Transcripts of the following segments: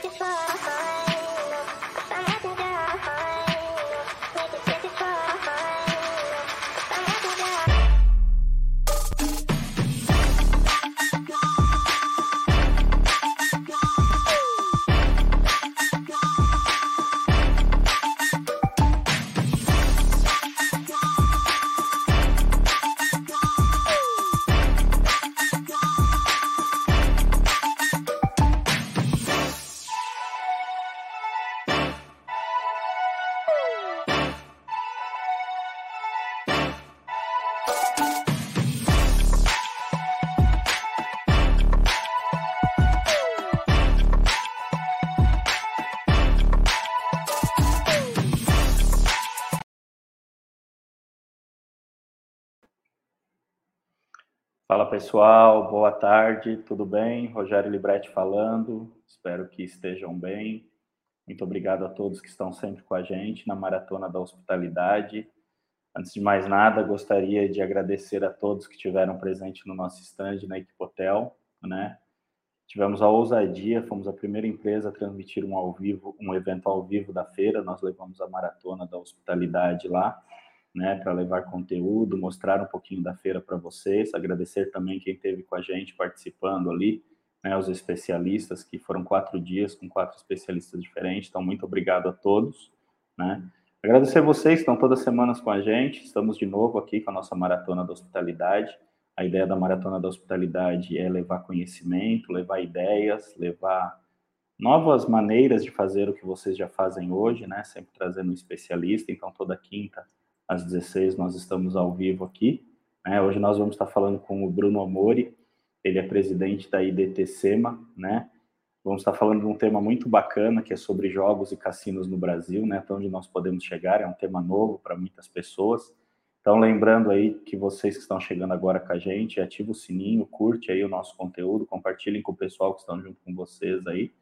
Fala pessoal, boa tarde, tudo bem? Rogério Libretti falando, espero que estejam bem. Muito obrigado a todos que estão sempre com a gente na Maratona da Hospitalidade. Antes de mais nada, gostaria de agradecer a todos que estiveram presentes no nosso stand na Equipe Hotel, né? Tivemos a ousadia, fomos a primeira empresa a transmitir um ao vivo, um evento ao vivo da feira. Nós levamos a maratona da hospitalidade lá né, para levar conteúdo, mostrar um pouquinho da feira para vocês, agradecer também quem esteve com a gente participando ali, né, os especialistas, que foram quatro dias com quatro especialistas diferentes, então muito obrigado a todos, né. Agradecer vocês que estão todas as semanas com a gente, estamos de novo aqui com a nossa Maratona da Hospitalidade, a ideia da Maratona da Hospitalidade é levar conhecimento, levar ideias, levar novas maneiras de fazer o que vocês já fazem hoje, né, sempre trazendo um especialista, então toda quinta às 16 nós estamos ao vivo aqui. Né? Hoje nós vamos estar falando com o Bruno Amori, ele é presidente da IDTCEMA, né? Vamos estar falando de um tema muito bacana, que é sobre jogos e cassinos no Brasil, né? Até onde nós podemos chegar, é um tema novo para muitas pessoas. Então, lembrando aí que vocês que estão chegando agora com a gente, ativa o sininho, curte aí o nosso conteúdo, compartilhem com o pessoal que estão junto com vocês aí,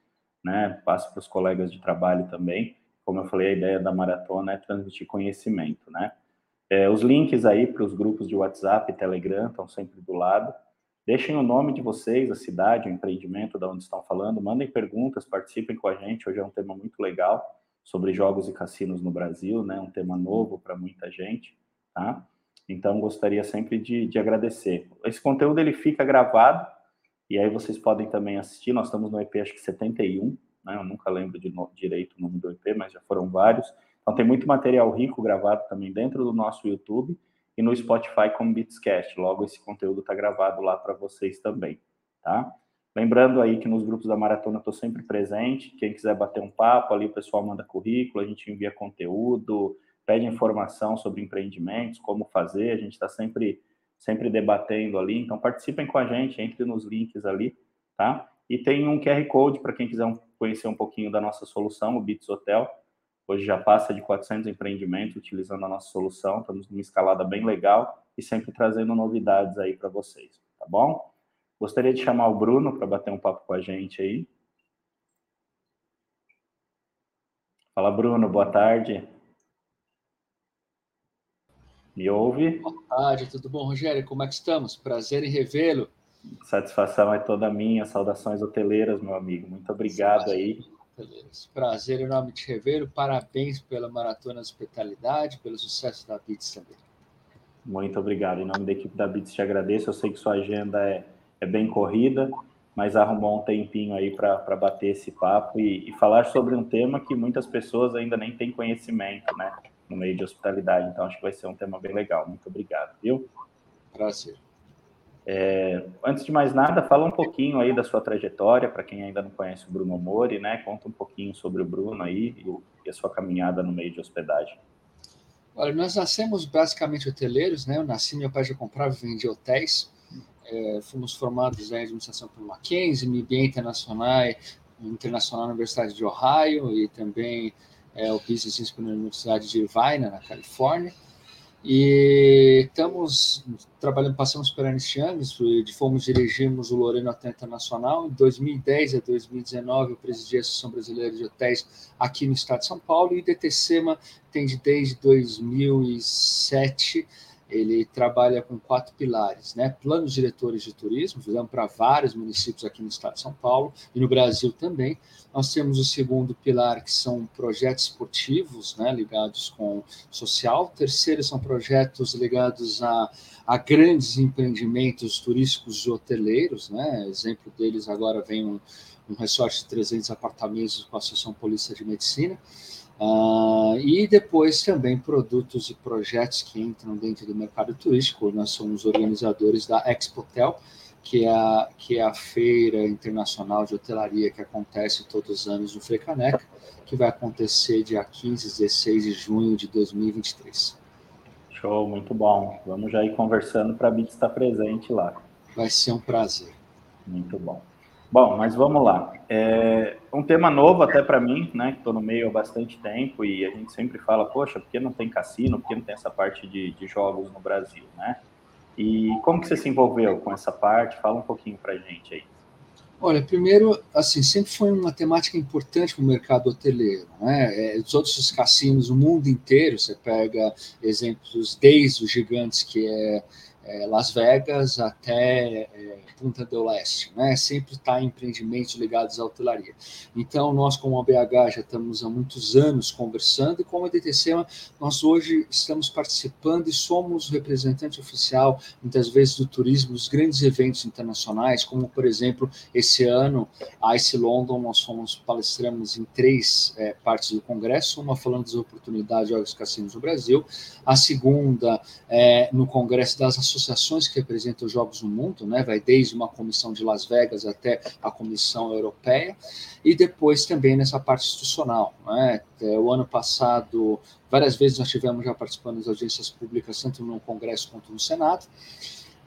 né? Passe para os colegas de trabalho também como eu falei, a ideia da maratona é transmitir conhecimento, né? É, os links aí para os grupos de WhatsApp e Telegram estão sempre do lado. Deixem o nome de vocês, a cidade, o empreendimento, da onde estão falando. Mandem perguntas, participem com a gente. Hoje é um tema muito legal sobre jogos e cassinos no Brasil, né? Um tema novo para muita gente, tá? Então, gostaria sempre de, de agradecer. Esse conteúdo ele fica gravado e aí vocês podem também assistir. Nós estamos no EP, acho que 71, né? Eu nunca lembro de no, direito o nome do EP, mas já foram vários. Então tem muito material rico gravado também dentro do nosso YouTube e no Spotify como Beatscast. Logo esse conteúdo está gravado lá para vocês também, tá? Lembrando aí que nos grupos da maratona eu estou sempre presente. Quem quiser bater um papo ali, o pessoal manda currículo, a gente envia conteúdo, pede informação sobre empreendimentos, como fazer. A gente está sempre sempre debatendo ali. Então participem com a gente, entre nos links ali, tá? E tem um QR Code para quem quiser conhecer um pouquinho da nossa solução, o Bits Hotel. Hoje já passa de 400 empreendimentos utilizando a nossa solução. Estamos numa escalada bem legal e sempre trazendo novidades aí para vocês, tá bom? Gostaria de chamar o Bruno para bater um papo com a gente aí. Fala, Bruno, boa tarde. Me ouve? Boa tarde, tudo bom, Rogério? Como é que estamos? Prazer em revê-lo. Satisfação é toda minha. Saudações hoteleiras, meu amigo. Muito obrigado aí. Prazer enorme te rever. Parabéns pela Maratona Hospitalidade, pelo sucesso da BITS também. Muito obrigado. Em nome da equipe da BITS, te agradeço. Eu sei que sua agenda é, é bem corrida, mas arrumou um tempinho aí para bater esse papo e, e, falar sobre um tema que muitas pessoas ainda nem têm conhecimento, né? No meio de hospitalidade. Então, acho que vai ser um tema bem legal. Muito obrigado, viu? Prazer. É, antes de mais nada, fala um pouquinho aí da sua trajetória, para quem ainda não conhece o Bruno Mori, né? Conta um pouquinho sobre o Bruno aí e, a sua caminhada no meio de hospedagem. Olha, nós nascemos basicamente hoteleiros, né? Eu nasci, meu pai já comprava e vendia hotéis. É, fomos formados em administração pelo Mackenzie, MBA Internacional, Internacional na Universidade de Ohio e também é, o Business School na Universidade de Irvine, na Califórnia. E estamos trabalhando, passamos por Young, de fomos dirigimos o Lorena Hotel Internacional. Em 2010 a 2019, eu presidi a Associação Brasileira de Hotéis aqui no estado de São Paulo. E DTCEMA tem desde 2007 ele trabalha com quatro pilares, né? Planos diretores de turismo, fizemos para vários municípios aqui no estado de São Paulo e no Brasil também. Nós temos o segundo pilar, que são projetos esportivos, né, ligados com social. O terceiro são projetos ligados a, a grandes empreendimentos turísticos e hoteleiros, né? Exemplo deles agora vem um, um resort de 300 apartamentos com a Associação Polícia de Medicina. Uh, e depois também produtos e projetos que entram dentro do mercado turístico. Nós somos organizadores da Expotel, que é a, que é a feira internacional de hotelaria que acontece todos os anos no Frecaneca, que vai acontecer dia 15 e 16 de junho de 2023. Show, muito bom. Vamos já ir conversando para a BIT estar presente lá. Vai ser um prazer. Muito bom. Bom, mas vamos lá. É um tema novo até para mim, né? Que estou no meio há bastante tempo e a gente sempre fala, poxa, por que não tem cassino? Por que não tem essa parte de, de jogos no Brasil, né? E como que você se envolveu com essa parte? Fala um pouquinho para a gente aí. Olha, primeiro, assim, sempre foi uma temática importante para o mercado hoteleiro. Né? É, os outros cassinos, o mundo inteiro, você pega exemplos desde os gigantes que é é, Las Vegas até é, Punta do Leste, né? Sempre está em empreendimentos ligados à hotelaria. Então, nós, como a BH, já estamos há muitos anos conversando, e como a DTC, nós hoje estamos participando e somos representante oficial, muitas vezes, do turismo, dos grandes eventos internacionais, como, por exemplo, esse ano, a ICE London, nós fomos, palestramos em três é, partes do congresso, uma falando das oportunidades de jogos cassinos no Brasil, a segunda é, no congresso das associações associações que representam os jogos no mundo, né? vai desde uma comissão de Las Vegas até a comissão europeia, e depois também nessa parte institucional. Né? É, o ano passado, várias vezes nós tivemos já participando das audiências públicas, tanto no Congresso quanto no Senado,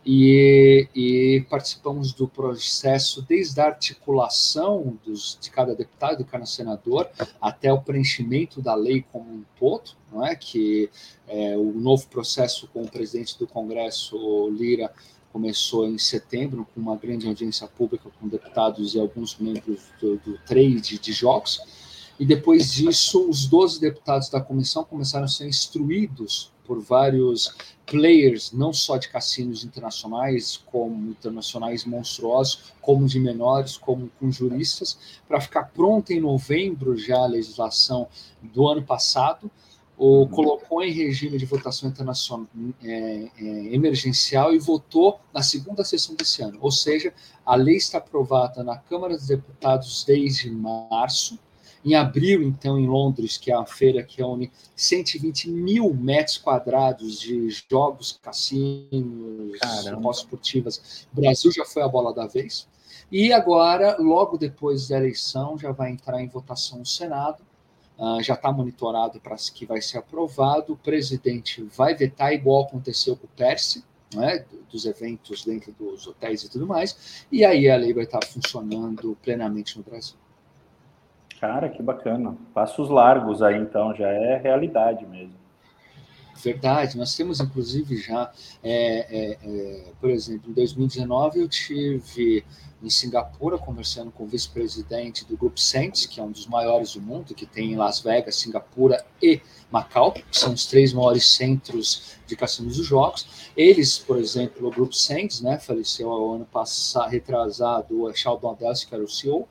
e, e, participamos do processo desde a articulação dos, de cada deputado, de cada senador, até o preenchimento da lei como um todo, não é? que é, o novo processo com o presidente do Congresso, Lira, começou em setembro, com uma grande audiência pública com deputados e alguns membros do, do trade de jogos, e depois disso, os 12 deputados da comissão começaram a ser instruídos por vários players, não só de cassinos internacionais, como internacionais monstruosos, como de menores, como com juristas, para ficar pronta em novembro já a legislação do ano passado, ou uhum. colocou em regime de votação internacional é, é, emergencial e votou na segunda sessão desse ano. Ou seja, a lei está aprovada na Câmara dos Deputados desde março, em abril, então, em Londres, que é a feira que reúne 120 mil metros quadrados de jogos, cassinos, esportivas, o Brasil já foi a bola da vez. E agora, logo depois da eleição, já vai entrar em votação o Senado, uh, já está monitorado para que vai ser aprovado. O presidente vai vetar, igual aconteceu com o Perse, né, dos eventos dentro dos hotéis e tudo mais, e aí a lei vai estar funcionando plenamente no Brasil. Cara, que bacana. Passos largos aí, então, já é realidade mesmo. Verdade, nós temos inclusive já, é, é, é, por exemplo, em 2019 eu tive em Singapura conversando com o vice-presidente do Grupo Saints, que é um dos maiores do mundo, que tem em Las Vegas, Singapura e Macau, que são os três maiores centros de cassinos dos jogos. Eles, por exemplo, o Grupo Saints, né, faleceu ano passado, retrasado, o Sheldon Adelson, que era o CEO,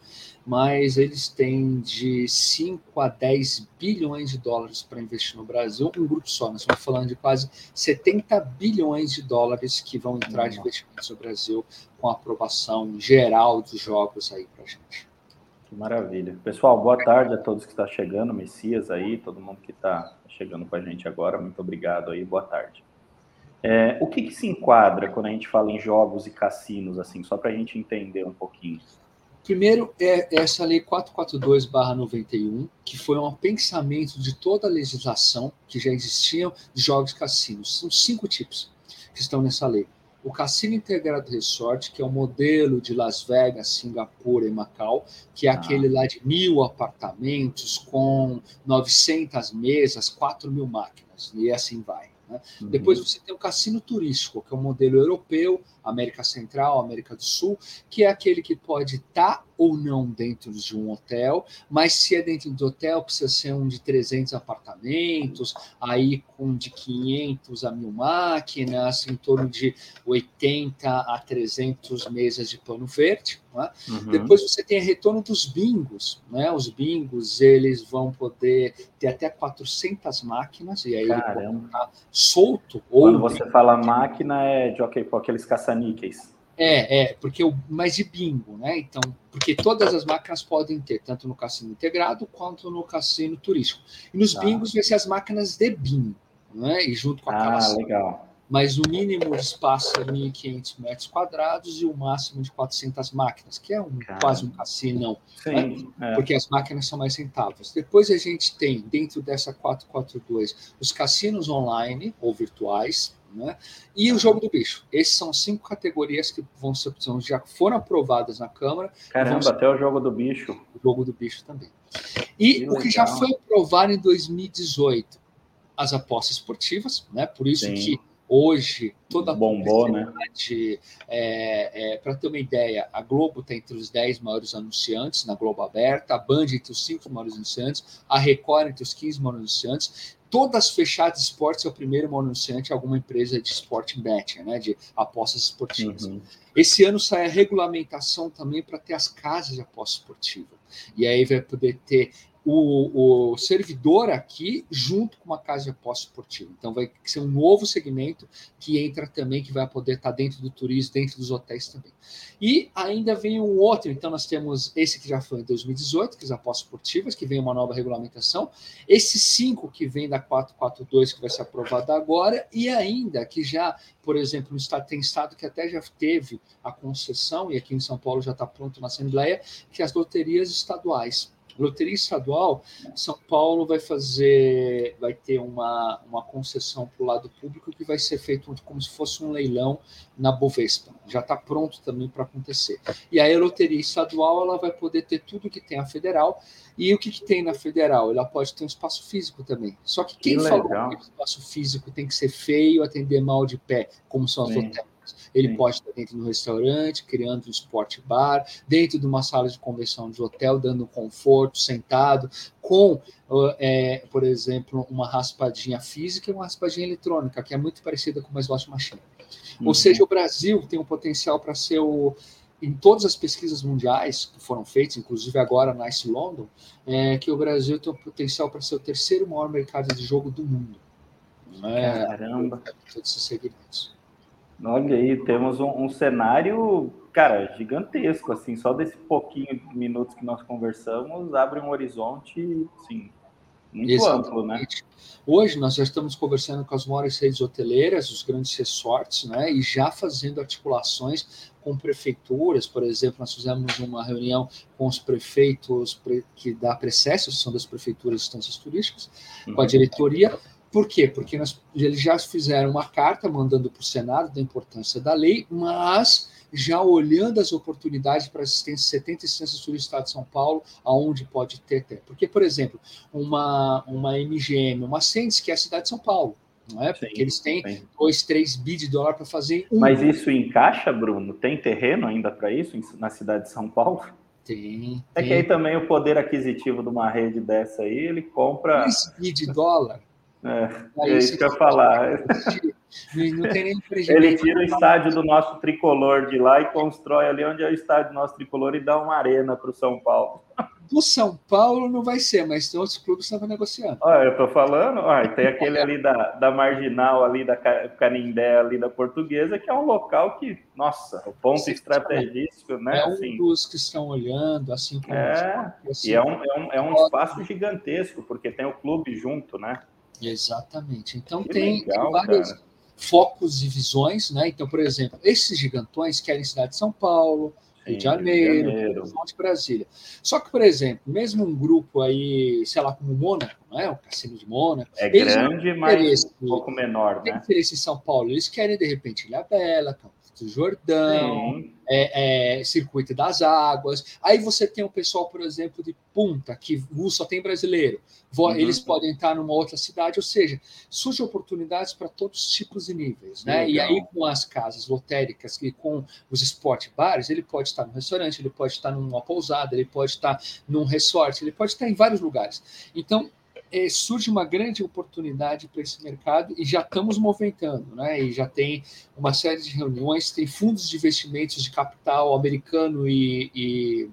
mas eles têm de 5 a 10 bilhões de dólares para investir no Brasil, um grupo só. Nós estamos falando de quase 70 bilhões de dólares que vão entrar de investimentos no Brasil com a aprovação geral dos jogos aí para a gente. Que maravilha. Pessoal, boa tarde a todos que estão chegando, Messias aí, todo mundo que está chegando com a gente agora, muito obrigado aí, boa tarde. É, o que, que se enquadra quando a gente fala em jogos e cassinos, assim, só para a gente entender um pouquinho? Primeiro é essa lei 442/91, que foi um pensamento de toda a legislação que já existia de jogos cassinos. São cinco tipos que estão nessa lei. O Cassino Integrado Resort, que é o modelo de Las Vegas, Singapura e Macau, que é ah. aquele lá de mil apartamentos com 900 mesas, 4 mil máquinas, e assim vai. Né? Uhum. Depois você tem o cassino turístico, que é o modelo europeu, América Central, América do Sul, que é aquele que pode estar tá ou não dentro de um hotel, mas se é dentro do hotel, precisa ser um de 300 apartamentos, aí com de 500 a 1000 máquinas, em torno de 80 a 300 mesas de pano verde. Né? Uhum. Depois você tem retorno dos bingos. Né? Os bingos eles vão poder ter até 400 máquinas, e aí Caramba. ele solto. Quando você fala máquina, é de okay, aqueles caça-níqueis. É, é, porque o mais de bingo, né? Então, porque todas as máquinas podem ter, tanto no cassino integrado quanto no cassino turístico. E nos tá. bingos vai ser as máquinas de bingo, né? E junto com aquelas. Ah, legal. Mas o mínimo de espaço é 1.500 metros quadrados e o máximo de 400 máquinas, que é um, quase um cassino, Sim, né? é. porque as máquinas são mais rentáveis. Depois a gente tem, dentro dessa 442, os cassinos online ou virtuais, né? E o jogo do bicho. Esses são cinco categorias que vão ser, já foram aprovadas na Câmara. Caramba, ser... até o jogo do bicho. O jogo do bicho também. E que o que já foi aprovado em 2018, as apostas esportivas, né? Por isso Sim. que hoje toda a bombou, né? É, é, Para ter uma ideia, a Globo está entre os 10 maiores anunciantes na Globo Aberta, a Band entre os 5 maiores anunciantes, a Record entre os 15 maiores anunciantes, todas fechadas esportes é o primeiro anunciante alguma empresa de esporte betting, né, de apostas esportivas. Uhum. Esse ano sai a regulamentação também para ter as casas de aposta esportiva. E aí vai poder ter o, o, servidor aqui junto com uma casa de aposta esportiva. Então vai ser um novo segmento que entra também, que vai poder estar dentro do turismo, dentro dos hotéis também. E ainda vem um outro, então nós temos esse que já foi em 2018, que é as apostas esportivas, que vem uma nova regulamentação, esses cinco que vem da 442, que vai ser aprovada agora, e ainda que já, por exemplo, no estado, tem estado que até já teve a concessão, e aqui em São Paulo já está pronto na Assembleia, que as loterias estaduais. Loteria estadual, São Paulo vai fazer, vai ter uma, uma concessão para o lado público que vai ser feito como se fosse um leilão na Bovespa. Já está pronto também para acontecer. E aí a loteria estadual ela vai poder ter tudo que tem a federal. E o que, que tem na federal? Ela pode ter um espaço físico também. Só que quem que falou que o espaço físico tem que ser feio, atender mal de pé, como são as Sim. hotéis? Ele Sim. pode estar dentro de um restaurante, criando um esporte bar, dentro de uma sala de convenção de hotel, dando conforto, sentado, com, é, por exemplo, uma raspadinha física e uma raspadinha eletrônica, que é muito parecida com uma slot machine. Uhum. Ou seja, o Brasil tem um potencial para ser o em todas as pesquisas mundiais que foram feitas, inclusive agora na ICE London, é que o Brasil tem o potencial para ser o terceiro maior mercado de jogo do mundo. Né? Caramba! Todos esses segmentos. Olha aí, temos um, um, cenário, cara, gigantesco, assim, só desse pouquinho de minutos que nós conversamos, abre um horizonte, sim, muito Exatamente. amplo, né? Hoje nós já estamos conversando com as maiores redes hoteleiras, os grandes resorts, né, e já fazendo articulações com prefeituras, por exemplo, nós fizemos uma reunião com os prefeitos que dá Precesso, são das prefeituras de instâncias turísticas, uhum. com a uhum. diretoria, por quê? Porque nós, eles já fizeram uma carta mandando para o Senado da importância da lei, mas já olhando as oportunidades para assistência 70 assistências do Estado de São Paulo, aonde pode ter até. Porque, por exemplo, uma, uma MGM, uma Sendes, que é a cidade de São Paulo, não é? Porque sim, eles têm sim. 2, 3 bi de dólar para fazer um. Mas isso encaixa, Bruno? Tem terreno ainda para isso na cidade de São Paulo? Tem. É tem. que aí também o poder aquisitivo de uma rede dessa aí, ele compra. 2 bi de dólar é, é isso que eu ia falar. Não tem nem Ele tira o estádio do nosso tricolor de lá e constrói ali onde é o estádio do nosso tricolor e dá uma arena para o São Paulo. Do São Paulo não vai ser, mas tem outros clubes que estavam negociando. Olha, eu tô falando, olha, tem aquele ali da, da Marginal, ali da Canindé, ali da Portuguesa, que é um local que, nossa, o ponto Sim, estrategístico, né? É um assim, dos que estão olhando, assim como. É, assim, e é um, é um, é um espaço gigantesco, porque tem o clube junto, né? Exatamente. Então tem, legal, tem vários cara. focos e visões, né? Então, por exemplo, esses gigantões querem cidade de São Paulo, Sim, Rio de Janeiro, Rio de Brasília. Só que, por exemplo, mesmo um grupo aí, sei lá, como o Mônaco, né? o Cassino de Mônaco. É grande, mas um pouco menor, né? Tem interesse em São Paulo. Eles querem, de repente, Ilha Bela, Campo do Jordão, é, é, Circuito das Águas. Aí você tem o pessoal, por exemplo, de Punta, que só tem brasileiro. Uhum. Eles podem estar numa outra cidade, ou seja, surgem oportunidades para todos os tipos e níveis. Né? E aí, com as casas lotéricas e com os esporte bares, ele pode estar no restaurante, ele pode estar numa pousada, ele pode estar num resort, ele pode estar em vários lugares. Então, é, surge uma grande oportunidade para esse mercado e já estamos movimentando, né? E já tem uma série de reuniões, tem fundos de investimentos de capital americano e, e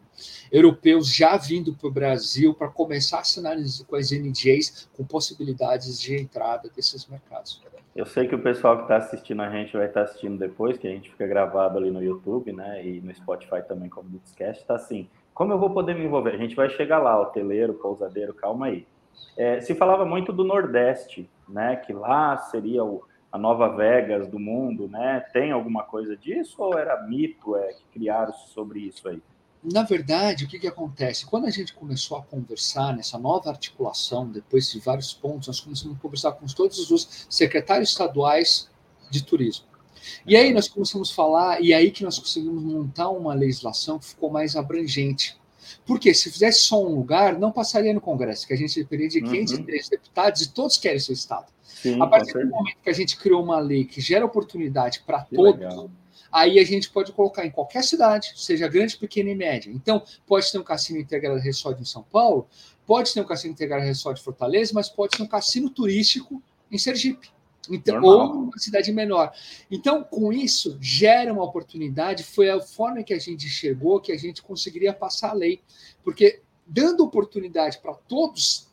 europeus já vindo para o Brasil para começar a assinar com as NJs com possibilidades de entrada desses mercados. Eu sei que o pessoal que está assistindo a gente vai estar tá assistindo depois, que a gente fica gravado ali no YouTube, né? E no Spotify também como Discast, está assim. Como eu vou poder me envolver? A gente vai chegar lá, hoteleiro, pousadeiro, calma aí. É, se falava muito do Nordeste, né? Que lá seria o, a nova Vegas do mundo, né? Tem alguma coisa disso ou era mito é, que criaram sobre isso aí? Na verdade, o que, que acontece? Quando a gente começou a conversar nessa nova articulação, depois de vários pontos, nós começamos a conversar com todos os secretários estaduais de turismo. E aí nós começamos a falar, e aí que nós conseguimos montar uma legislação que ficou mais abrangente. Porque se fizesse só um lugar, não passaria no Congresso, que a gente dependeria de 503 uhum. deputados e todos querem seu Estado. Sim, a partir do momento que a gente criou uma lei que gera oportunidade para todos, legal. aí a gente pode colocar em qualquer cidade, seja grande, pequena e média. Então, pode ter um cassino integrado resort em São Paulo, pode ter um cassino integrado resort em Fortaleza, mas pode ter um cassino turístico em Sergipe. Então, ou uma cidade menor. Então, com isso, gera uma oportunidade. Foi a forma que a gente chegou que a gente conseguiria passar a lei. Porque, dando oportunidade para todos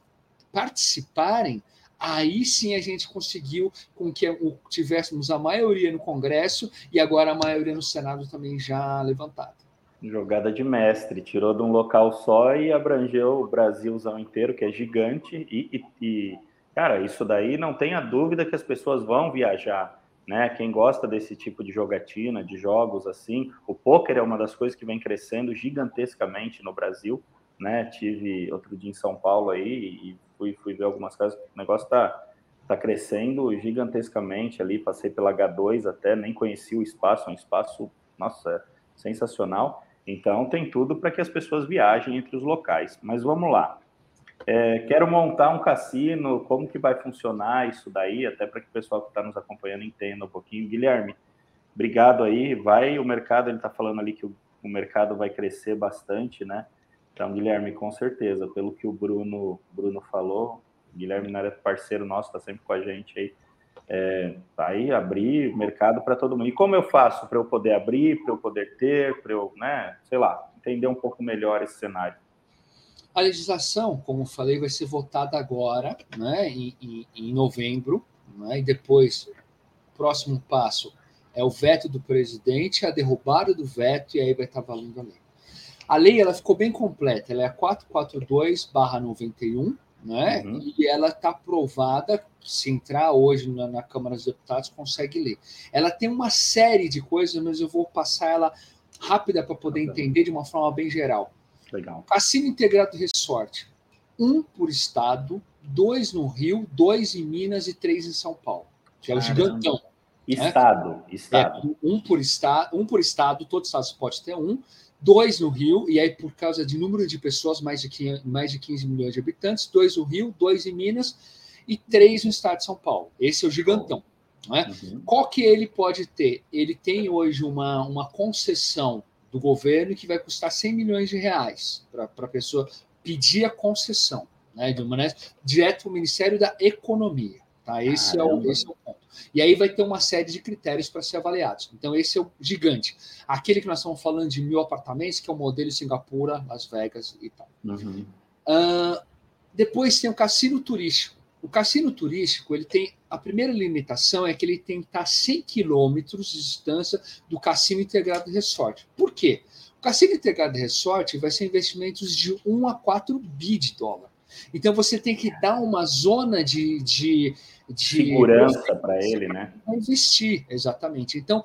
participarem, aí sim a gente conseguiu com que tivéssemos a maioria no Congresso e agora a maioria no Senado também já levantada. Jogada de mestre, tirou de um local só e abrangeu o Brasilzão inteiro, que é gigante, e, e, e Cara, isso daí não tenha dúvida que as pessoas vão viajar, né? Quem gosta desse tipo de jogatina, de jogos assim, o poker é uma das coisas que vem crescendo gigantescamente no Brasil, né? Tive outro dia em São Paulo aí e fui, fui ver algumas casas, o negócio tá, tá crescendo gigantescamente ali, passei pela H2 até, nem conheci o espaço, é um espaço, nossa, sensacional. Então tem tudo para que as pessoas viajem entre os locais. Mas vamos lá. É, quero montar um cassino, como que vai funcionar isso daí, até para que o pessoal que está nos acompanhando entenda um pouquinho. Guilherme, obrigado aí. Vai o mercado, ele está falando ali que o, o, mercado vai crescer bastante, né? Então, Guilherme, com certeza, pelo que o Bruno, Bruno falou, Guilherme não era parceiro nosso, está sempre com a gente aí. É, tá aí abrir mercado para todo mundo. E como eu faço para eu poder abrir, para eu poder ter, para eu, né, sei lá, entender um pouco melhor esse cenário? A legislação, como falei, vai ser votada agora, né, em, em, em novembro, né, e depois, próximo passo é o veto do presidente, a derrubada do veto, e aí vai estar valendo a lei. A lei ela ficou bem completa, ela é 442-91, né? Uhum. E ela está aprovada. Se entrar hoje na, na, Câmara dos Deputados, consegue ler. Ela tem uma série de coisas, mas eu vou passar ela rápida para poder entender de uma forma bem geral. Legal. Cassino Integrado Resort. Um por estado, dois no Rio, dois em Minas e três em São Paulo. Que é o gigantão. Estado, né? estado. É, um, por estado, um por estado, todo estado pode ter um. Dois no Rio, e aí por causa de número de pessoas, mais de 15, mais de 15 milhões de habitantes, dois no Rio, dois em Minas e três no estado de São Paulo. Esse é o gigantão. Né? Uhum. Qual que ele pode ter? Ele tem hoje uma, uma concessão do governo que vai custar 100 milhões de reais para a pessoa pedir a concessão, né, de maneira direto para o Ministério da Economia. Tá? Esse, é o, esse é o ponto. E aí vai ter uma série de critérios para ser avaliados. Então, esse é o gigante. Aquele que nós estamos falando de mil apartamentos, que é o modelo Singapura, Las Vegas e tal. Uhum. Uh, depois tem o cassino turístico. O cassino turístico, ele tem a primeira limitação é que ele tem que estar a 100 quilômetros de distância do cassino integrado resort. Por quê? O cassino integrado resort vai ser investimentos de 1 a 4 bi de dólar. Então você tem que dar uma zona de, de, de segurança para ele, né? Investir, exatamente. Então,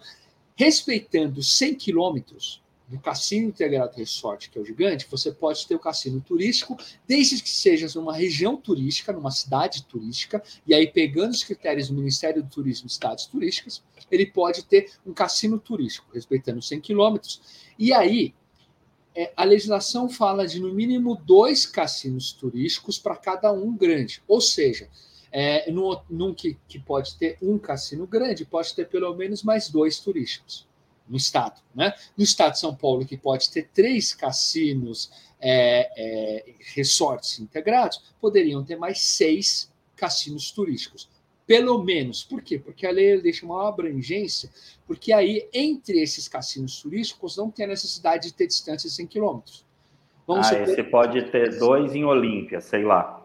respeitando 100 quilômetros, do Cassino Integrado Resort, que é o gigante, você pode ter o cassino turístico, desde que seja numa região turística, numa cidade turística, e aí pegando os critérios do Ministério do Turismo e cidades turísticas, ele pode ter um cassino turístico, respeitando 100 quilômetros. E aí, é, a legislação fala de no mínimo dois cassinos turísticos para cada um grande, ou seja, é, num, num que, que pode ter um cassino grande, pode ter pelo menos mais dois turísticos no estado. Né? No estado de São Paulo, que pode ter três cassinos é, é, resorts integrados, poderiam ter mais seis cassinos turísticos. Pelo menos. Por quê? Porque a lei deixa uma abrangência, porque aí, entre esses cassinos turísticos, não tem a necessidade de ter distância de 100 quilômetros. ah, supor... você pode ter dois em Olímpia, sei lá.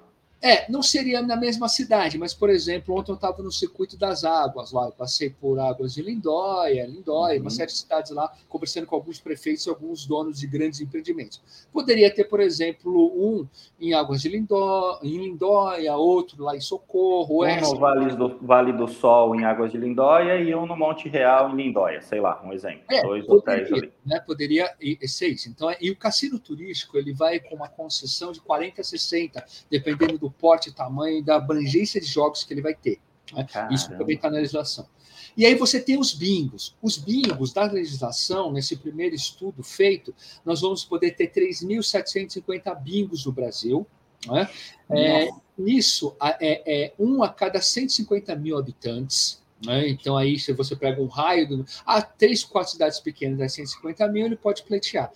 É, não seria na mesma cidade, mas, por exemplo, ontem eu estava no Circuito das Águas lá, eu passei por Águas de Lindóia, Lindóia, uhum. uma série de cidades lá, conversando com alguns prefeitos e alguns donos de grandes empreendimentos. Poderia ter, por exemplo, um em Águas de Lindóia, em Lindóia outro lá em Socorro. Um no vale do, vale do Sol, em Águas de Lindóia, e um no Monte Real, em Lindóia, sei lá, um exemplo. É, Dois poderia, hotéis ali. Né, poderia ser isso. Então, e o cassino turístico, ele vai com uma concessão de 40 a 60, dependendo do porte, tamanho e da abrangência de jogos que ele vai ter. Né? Isso também está na legislação. E aí você tem os bingos. Os bingos da legislação, nesse primeiro estudo feito, nós vamos poder ter 3.750 bingos no Brasil. Né? É, nisso, é, é, um a cada 150 mil habitantes. Né? Então, aí, se você pega um raio, do, ah, três, quatro cidades pequenas das 150 mil, ele pode pleitear.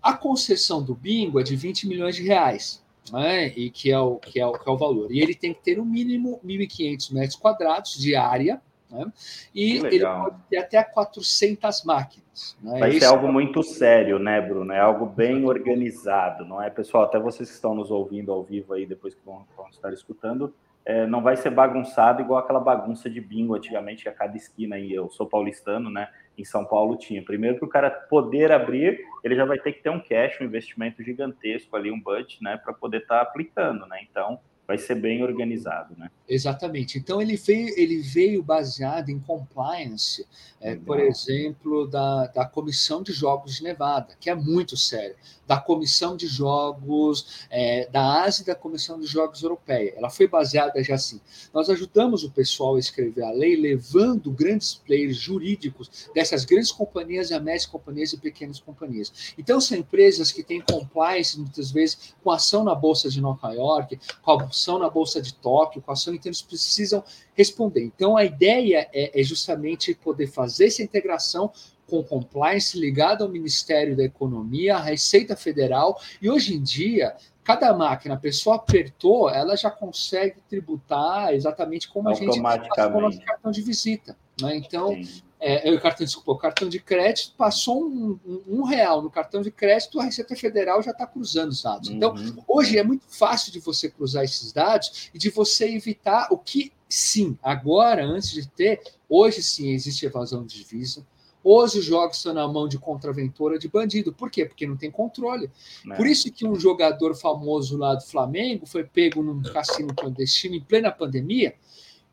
A concessão do bingo é de 20 milhões de reais né, e que é, o, que, é o, que é o valor. E ele tem que ter no mínimo 1.500 metros quadrados de área, né, e ele pode ter até 400 máquinas. Né? Vai ser algo é... muito sério, né, Bruno? É algo bem organizado, não é? Pessoal, até vocês que estão nos ouvindo ao vivo aí, depois que vão, vão estar escutando, é, não vai ser bagunçado igual aquela bagunça de bingo antigamente, a cada esquina, e eu sou paulistano, né? Em São Paulo tinha. Primeiro, para o cara poder abrir, ele já vai ter que ter um cash, um investimento gigantesco ali, um budget, né? Para poder estar tá aplicando, né? Então, vai ser bem organizado, né? Exatamente. Então ele veio, ele veio baseado em compliance, é, por exemplo, da, da Comissão de Jogos de Nevada, que é muito sério, da Comissão de Jogos é, da Ásia e da Comissão de Jogos Europeia. Ela foi baseada já assim. Nós ajudamos o pessoal a escrever a lei, levando grandes players jurídicos dessas grandes companhias a médias companhias e pequenas companhias. Então são empresas que têm compliance muitas vezes com ação na bolsa de Nova York, com ação na Bolsa de Tóquio, com ação, então eles precisam responder. Então, a ideia é, é justamente poder fazer essa integração com compliance ligado ao Ministério da Economia, à Receita Federal, e hoje em dia, cada máquina, a pessoa apertou, ela já consegue tributar exatamente como a gente faz com o nosso cartão de visita. Né? Então, é, é, o cartão, desculpa, o cartão de crédito passou um, um, um, real no cartão de crédito, a Receita Federal já está cruzando os dados. Então, uhum. hoje é muito fácil de você cruzar esses dados e de você evitar o que, sim, agora, antes de ter, hoje sim existe evasão de divisa. Hoje os jogos estão na mão de contraventora de bandido. Por quê? Porque não tem controle. É. Por isso que um jogador famoso lá do Flamengo foi pego num cassino clandestino em plena pandemia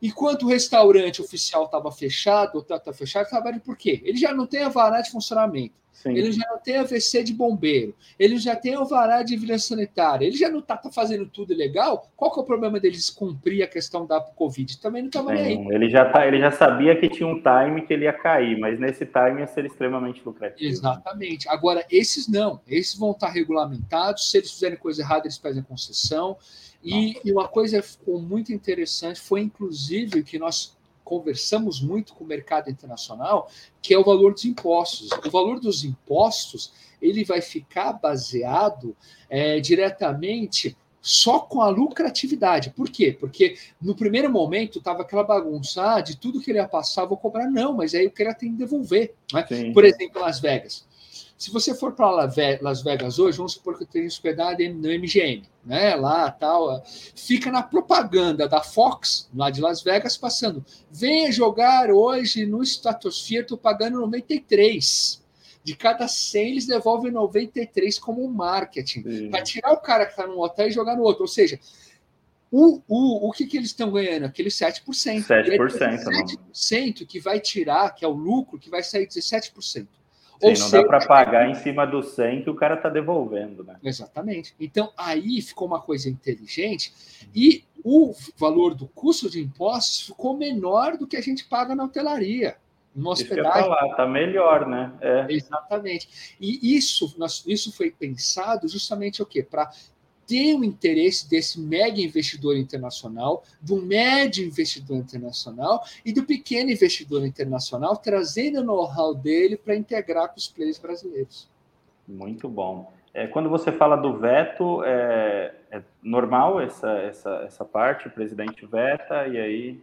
Enquanto o restaurante oficial estava fechado, ou está fechado, estava por quê? Ele já não tem a vará de funcionamento. Sim. Ele já não tem a VC de bombeiro, ele já tem o vará de vigilância sanitária, ele já não está tá fazendo tudo legal. Qual que é o problema deles cumprir a questão da Covid? Também não estava nem aí. Ele já, tá, ele já sabia que tinha um time que ele ia cair, mas nesse time ia ser extremamente lucrativo. Exatamente. Agora, esses não, esses vão estar regulamentados, se eles fizerem coisa errada, eles pedem concessão. E, e uma coisa ficou muito interessante foi, inclusive, que nós conversamos muito com o mercado internacional, que é o valor dos impostos. O valor dos impostos ele vai ficar baseado é, diretamente só com a lucratividade. Por quê? Porque no primeiro momento estava aquela bagunça ah, de tudo que ele ia passar, vou cobrar. Não, mas aí o que ele tem que devolver. Né? Por exemplo, Las Vegas. Se você for para Las Vegas hoje, vamos supor que eu tenha hospedado no MGM, né? Lá tal, fica na propaganda da Fox, lá de Las Vegas, passando. Venha jogar hoje no Stratosphere, estou pagando 93. De cada 100, eles devolvem 93 como marketing. Para tirar o cara que está num hotel e jogar no outro. Ou seja, o, o, o que, que eles estão ganhando? Aquele 7%. 7%, 7% que vai tirar, que é o lucro, que vai sair 17%. Sim, não dá para pagar em cima do 100 que o cara está devolvendo, né? Exatamente. Então, aí ficou uma coisa inteligente e o valor do custo de impostos ficou menor do que a gente paga na hotelaria. No hospedagem. Isso falar, tá melhor, né? É. Exatamente. E isso, isso foi pensado justamente o quê? Para ter o interesse desse mega investidor internacional, do médio investidor internacional e do pequeno investidor internacional, trazendo o know-how dele para integrar com os players brasileiros. Muito bom. É, quando você fala do veto, é, é normal essa, essa, essa parte, o presidente veta e aí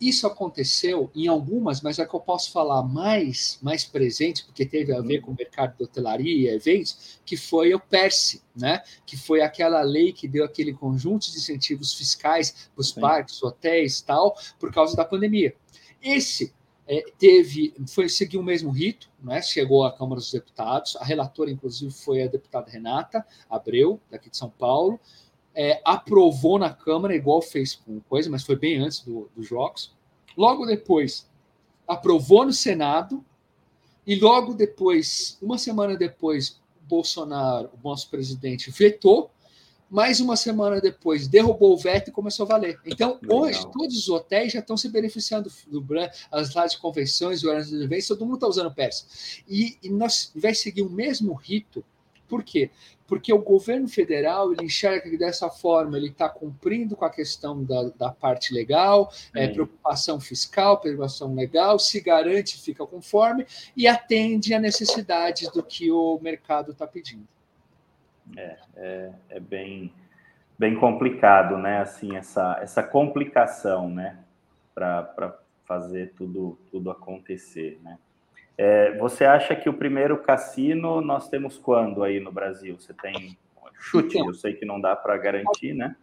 isso aconteceu em algumas, mas é que eu posso falar mais, mais presente, porque teve a ver com o mercado de hotelaria e eventos, que foi o PERSE, né? que foi aquela lei que deu aquele conjunto de incentivos fiscais para os parques, hotéis tal, por causa da pandemia. Esse é, teve, foi seguir o mesmo rito, né? chegou à Câmara dos Deputados, a relatora, inclusive, foi a deputada Renata Abreu, daqui de São Paulo, é, aprovou na Câmara, igual fez com coisa, mas foi bem antes do, dos jogos. Logo depois, aprovou no Senado, e logo depois, uma semana depois, Bolsonaro, o nosso presidente, vetou. Mais uma semana depois, derrubou o veto e começou a valer. Então, Legal. hoje, todos os hotéis já estão se beneficiando do brand, as lá de convenções, os eventos, todo mundo está usando Persa. E, e nós vai seguir o mesmo rito por quê? Porque o governo federal ele enxerga que dessa forma ele está cumprindo com a questão da, da parte legal, é, preocupação fiscal, preocupação legal, se garante, fica conforme e atende a necessidades do que o mercado está pedindo. É, é, é, bem, bem complicado, né? Assim, essa, essa complicação, né? Para fazer tudo, tudo acontecer, né? É, você acha que o primeiro cassino nós temos quando aí no Brasil? Você tem chute? Então, eu sei que não dá para garantir, né?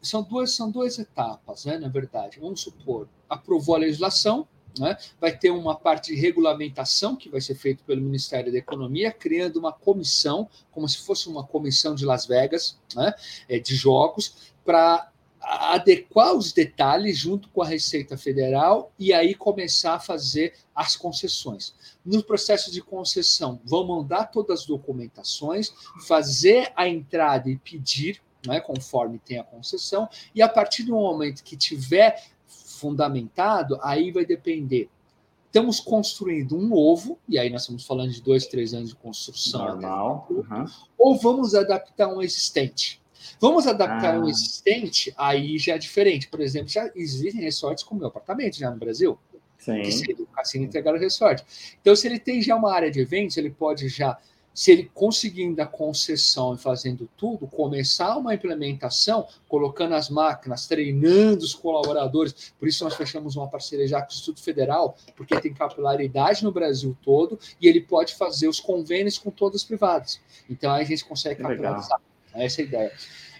São duas, são duas etapas, né? Na verdade, vamos supor, aprovou a legislação, né? vai ter uma parte de regulamentação que vai ser feita pelo Ministério da Economia, criando uma comissão, como se fosse uma comissão de Las Vegas, né? É, de jogos, para adequar os detalhes junto com a Receita Federal e aí começar a fazer as concessões. No processo de concessão, vão mandar todas as documentações, fazer a entrada e pedir, né, conforme tem a concessão, e a partir do momento que tiver fundamentado, aí vai depender estamos construindo um novo, e aí nós estamos falando de dois, três anos de construção. Normal. Uhum. Ou vamos adaptar um existente. Vamos adaptar ah. um existente, aí já é diferente. Por exemplo, já existem resorts com meu apartamento já no Brasil. Sim. Que seria o cassino entregar o resort. Então, se ele tem já uma área de eventos, ele pode já, se ele conseguindo a concessão e fazendo tudo, começar uma implementação, colocando as máquinas, treinando os colaboradores. Por isso, nós fechamos uma parceria já com o Instituto Federal, porque tem capilaridade no Brasil todo e ele pode fazer os convênios com todas as privadas. Então, aí a gente consegue capilarizar. Essa é a ideia.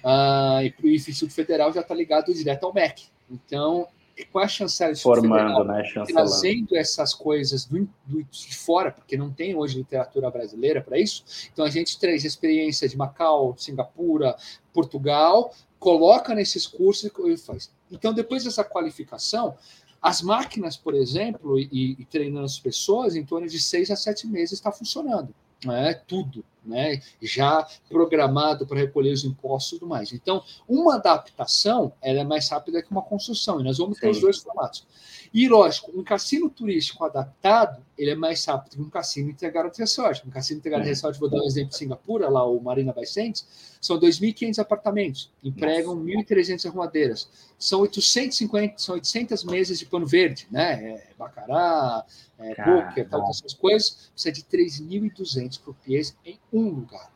Uh, e o Instituto Federal já está ligado direto ao MEC. Então, com a chancela formando, né, trazendo essas coisas do, do, de fora, porque não tem hoje literatura brasileira para isso. Então a gente traz a experiência de Macau, Singapura, Portugal, coloca nesses cursos e faz. Então depois dessa qualificação, as máquinas, por exemplo, e, e treinando as pessoas, em torno de seis a sete meses está funcionando né, tudo, né, já programado para recolher os impostos e tudo mais. Então, uma adaptação ela é mais rápida que uma construção, e nós vamos ter Sim. os dois formatos. E, lógico, um cassino turístico adaptado, ele é mais rápido que um cassino integrado resort. Um cassino integrado é. resort, vou dar um exemplo de Singapura, lá o Marina Bay Sands, são 2.500 apartamentos, empregam 1.300 arrumadeiras. São 850, são 800 mesas de pano verde, né? É, bacará, é, poker, todas essas coisas. Precisa de 3.200 croupiers em um lugar.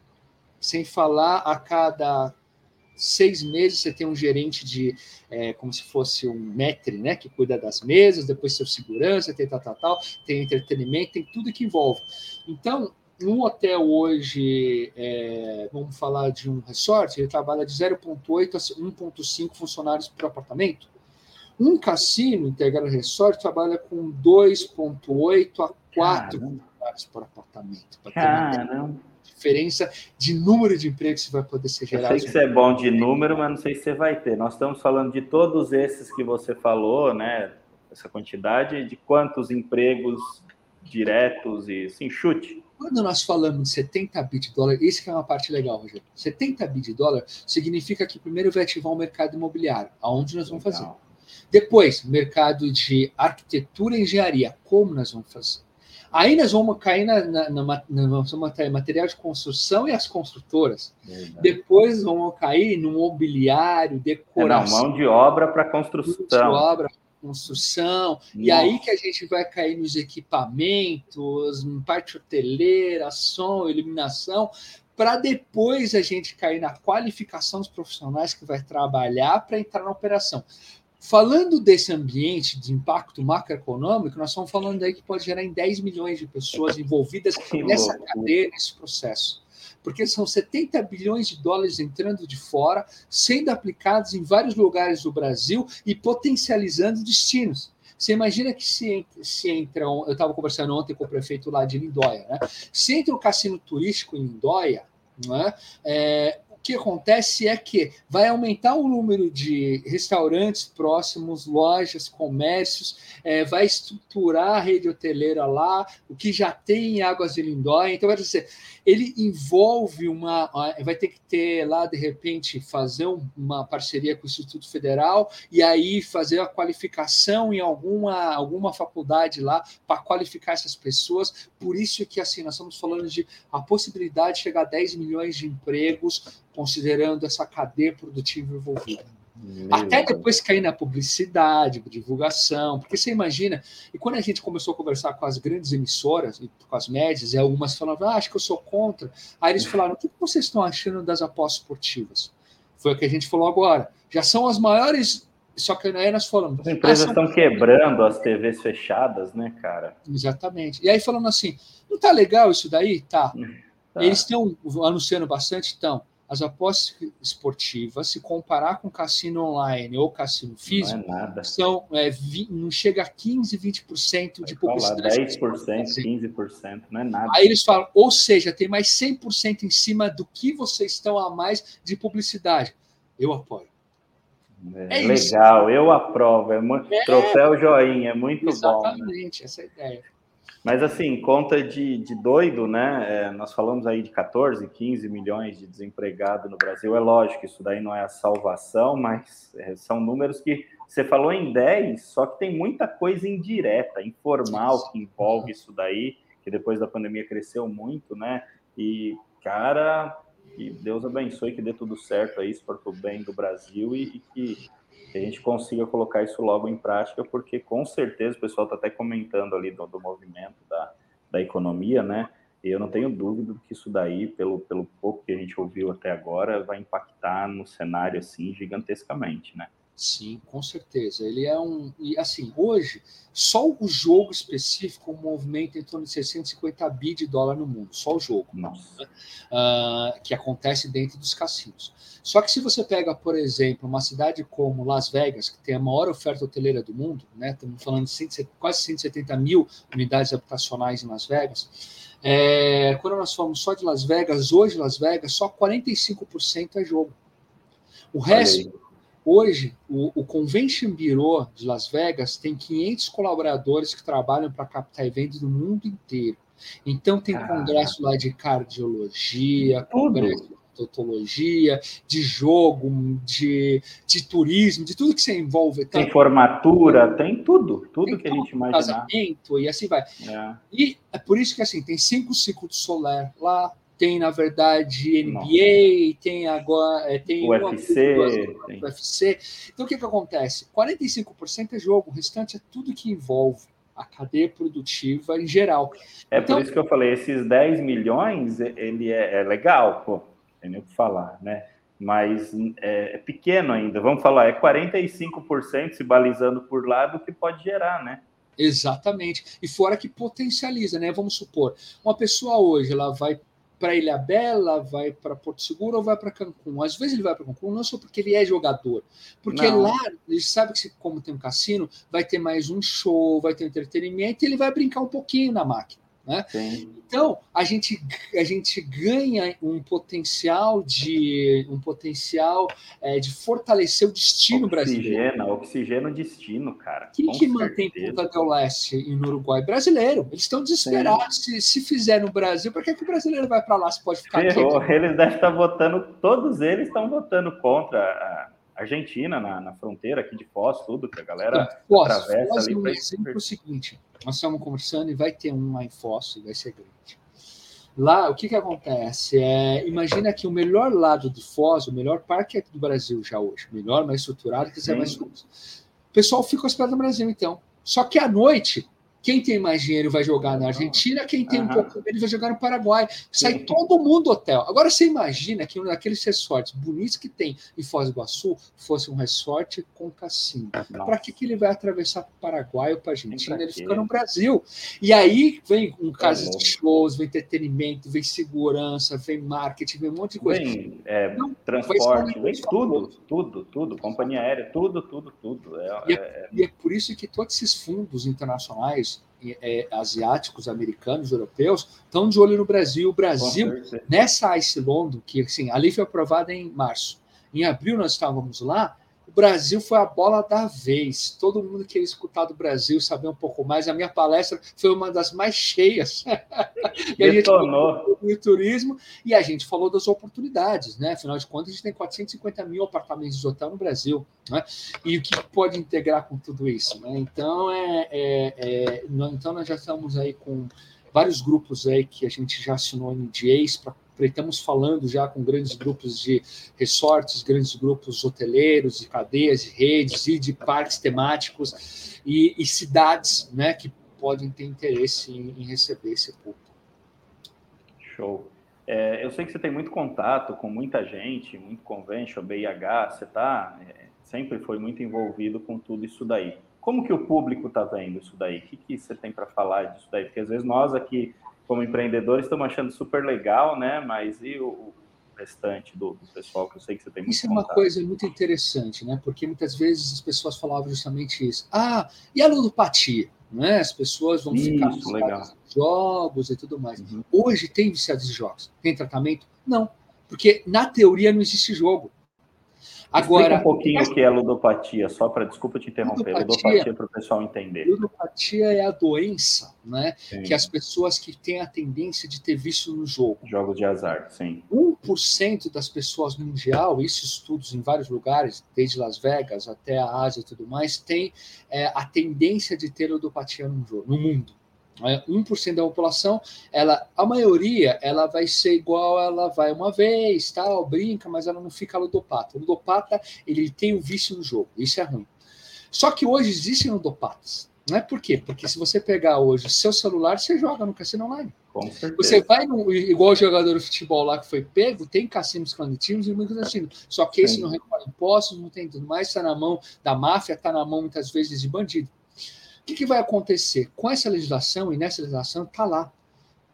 Sem falar a cada seis meses você tem um gerente de é, como se fosse um metre, né, que cuida das mesas, depois seu segurança, tem tal, tal, tal, tem entretenimento, tem tudo que envolve. Então, um hotel hoje, é, vamos falar de um resort, ele trabalha de 0,8 a 1,5 funcionários por apartamento. Um cassino integrado resort trabalha com 2,8 a 4 funcionários por apartamento. Caramba diferença de número de empregos que vai poder ser gerado. Eu sei que você é bom de número, mas não sei se você vai ter. Nós estamos falando de todos esses que você falou, né? Essa quantidade de quantos empregos diretos e sim, chute. Quando nós falamos de 70 bi de dólar, isso que é uma parte legal, Rogério. 70 bi de dólar significa que primeiro vai ativar o mercado imobiliário, aonde nós vamos legal. fazer. Depois, mercado de arquitetura e engenharia, como nós vamos fazer? Aí nós vamos cair na, na, na, na material de construção e as construtoras. Verdade. Depois vamos cair no mobiliário, decoração. É, não, mão de obra para construção. Mão de obra, construção. Nossa. E aí que a gente vai cair nos equipamentos, parte hoteleira, som, iluminação, para depois a gente cair na qualificação dos profissionais que vai trabalhar para entrar na operação. Falando desse ambiente de impacto macroeconômico, nós estamos falando aí que pode gerar em 10 milhões de pessoas envolvidas nessa cadeia, nesse processo. Porque são 70 bilhões de dólares entrando de fora, sendo aplicados em vários lugares do Brasil e potencializando destinos. Você imagina que se, se entra. Eu estava conversando ontem com o prefeito lá de Lindóia, né? Se entra um cassino turístico em Lindóia, né? É, que acontece é que vai aumentar o número de restaurantes próximos, lojas, comércios, é, vai estruturar a rede hoteleira lá, o que já tem em Águas de Lindóia. Então, vai dizer, ele envolve uma. Vai ter que ter lá, de repente, fazer uma parceria com o Instituto Federal e aí fazer a qualificação em alguma, alguma faculdade lá para qualificar essas pessoas. Por isso que assim, nós estamos falando de a possibilidade de chegar a 10 milhões de empregos considerando essa cadeia produtiva envolvida. Meu Até depois cair na publicidade, divulgação, porque você imagina, e quando a gente começou a conversar com as grandes emissoras, com as médias, e algumas falavam, ah, acho que eu sou contra. Aí eles falaram, o que vocês estão achando das apostas esportivas? Foi o que a gente falou agora. Já são as maiores só que aí nós falamos. As empresas ah, estão quebrando as TVs fechadas, né, cara? Exatamente. E aí falando assim, não tá legal isso daí? Tá. tá. Eles estão anunciando bastante, então as apostas esportivas, se comparar com cassino online ou cassino físico, não, é são, é, vi, não chega a 15, 20% de publicidade. 10%, 15%, não é nada. Aí eles falam, ou seja, tem mais 100% em cima do que vocês estão a mais de publicidade. Eu apoio. É, é legal, isso. eu aprovo. É muito, é, troféu joinha, é muito exatamente, bom. Né? Exatamente, essa é ideia. Mas assim, conta de, de doido, né? É, nós falamos aí de 14, 15 milhões de desempregados no Brasil. É lógico, isso daí não é a salvação, mas é, são números que você falou em 10, só que tem muita coisa indireta, informal que envolve isso daí, que depois da pandemia cresceu muito, né? E, cara, que Deus abençoe, que dê tudo certo aí, para o bem do Brasil e, e que que a gente consiga colocar isso logo em prática, porque com certeza o pessoal está até comentando ali do, do movimento da, da economia, né? E eu não tenho dúvida que isso daí, pelo, pelo pouco que a gente ouviu até agora, vai impactar no cenário assim gigantescamente, né? Sim, com certeza. Ele é um. E assim, hoje, só o jogo específico movimenta em torno de 650 bi de dólar no mundo. Só o jogo. Nossa. Uh, que acontece dentro dos cassinos. Só que se você pega, por exemplo, uma cidade como Las Vegas, que tem a maior oferta hoteleira do mundo, né? Estamos falando de 100, quase 170 mil unidades habitacionais em Las Vegas. É, quando nós falamos só de Las Vegas, hoje Las Vegas, só 45% é jogo. O resto Hoje, o, o, Convention Bureau de Las Vegas tem 500 colaboradores que trabalham para captar eventos no mundo inteiro. Então, tem ah. congresso lá de cardiologia, congresso de odontologia, de jogo, de, de turismo, de tudo que se envolve. Tem tá? formatura, tem tudo, tudo tem que a gente imagina. Casamento e assim vai. É. E é por isso que assim, tem cinco ciclos solar lá, tem, na verdade, NBA, Nossa. tem agora. É, tem UFC. Uma, tem. UFC. Então, o que, que acontece? 45% é jogo, o restante é tudo que envolve a cadeia produtiva em geral. É então, por isso que eu falei, esses 10 milhões, ele é, é legal, pô, tem nem o que falar, né? Mas é, é, pequeno ainda. Vamos falar, é 45% se balizando por lado que pode gerar, né? Exatamente. E fora que potencializa, né? Vamos supor, uma pessoa hoje ela vai para Ilha Bela, vai para Porto Seguro ou vai para Cancún. Às vezes ele vai para Cancún não só porque ele é jogador, porque não. lá ele sabe que como tem um cassino, vai ter mais um show, vai ter entretenimento e ele vai brincar um pouquinho na máquina. Né? Então a gente, a gente ganha um potencial de um potencial é, de fortalecer o destino oxigena, brasileiro. Oxigena o destino, cara. Quem que mantém Punta del Leste e no Uruguai? Brasileiro. Eles estão desesperados. Se, se fizer no Brasil, por que, que o brasileiro vai para lá se pode ficar Ferrou. aqui? Eles devem estar votando, todos eles estão votando contra a Argentina, na, na, fronteira aqui de Foz, tudo, que a galera Foz, atravessa Foz ali. Exemplo é o seguinte, nós estamos conversando e vai ter um lá em Foz, e vai ser grande. Lá, o que, que acontece? É, imagina que o melhor lado de Foz, o melhor parque é do Brasil já hoje, melhor, mais estruturado, que mais coisas. O pessoal fica hospedado no Brasil, então. Só que à noite, quem tem mais dinheiro vai jogar na Argentina, quem tem uhum. um pouco menos vai jogar no Paraguai. Sai Sim. todo mundo do hotel. Agora você imagina que um daqueles resorts bonitos que tem em Foz do Iguaçu fosse um resort com cassino. Para que, que ele vai atravessar para o Paraguai ou para a Argentina? Ele fica no Brasil. E aí vem um caso de shows, vem entretenimento, vem segurança, vem marketing, vem um monte de coisa. Vem é, Não, transporte, vem tudo, tudo, tudo, companhia aérea, tudo, tudo, tudo. É, e, é, é, e é por isso que todos esses fundos internacionais é, asiáticos, americanos, europeus, estão de olho no Brasil. O Brasil, nessa Ice London, que assim, ali foi aprovada em março. Em abril nós estávamos lá, Brasil foi a bola da vez. Todo mundo queria escutar do Brasil, saber um pouco mais. A minha palestra foi uma das mais cheias. e a gente falou do turismo e a gente falou das oportunidades, né? Afinal de contas, a gente tem 450 mil apartamentos de hotel no Brasil, né? E o que pode integrar com tudo isso, né? Então, é, é, é então nós já estamos aí com vários grupos aí que a gente já assinou NDAs para estamos falando já com grandes grupos de resorts, grandes grupos hoteleiros, de cadeias, de redes e de parques temáticos e, e cidades né, que podem ter interesse em, em receber esse público. Show. É, eu sei que você tem muito contato com muita gente, muito convention, BIH, você tá, é, sempre foi muito envolvido com tudo isso daí. Como que o público está vendo isso daí? O que, que você tem para falar disso daí? Porque às vezes nós aqui como empreendedores, estamos achando super legal, né? Mas e o restante do, do pessoal que eu sei que você tem muito Isso é uma coisa muito interessante, né? Porque muitas vezes as pessoas falavam justamente isso. Ah, e a ludopatia? Né? As pessoas vão isso, ficar viciadas em jogos e tudo mais. Uhum. Hoje tem viciados em jogos. Tem tratamento? Não. Porque na teoria não existe jogo. Agora, Explica um pouquinho o que é ludopatia, só para, desculpa te interromper, ludopatia, para o pessoal entender. Ludopatia é a doença né, que as pessoas que têm a tendência de ter vício no jogo. Jogos de azar, sim. 1% das pessoas mundial, isso estudos em vários lugares, desde Las Vegas até a Ásia e tudo mais, tem é, a tendência de ter ludopatia no, jogo, no mundo. 1% da população, ela, a maioria, ela vai ser igual, ela vai uma vez, tal, brinca, mas ela não fica ludopata. O ludopata, ele tem o vício no jogo, isso é ruim. Só que hoje existem ludopatas. Não é por quê? Porque se você pegar hoje o seu celular, você joga no cassino online. Você vai no, igual o jogador de futebol lá que foi pego, tem cassinos clandestinos e muitos cassinos. Só que esse não recolhe impostos, não tem tudo mais, está na mão da máfia, está na mão muitas vezes de bandido. O que, que vai acontecer? Com essa legislação, e nessa legislação está lá,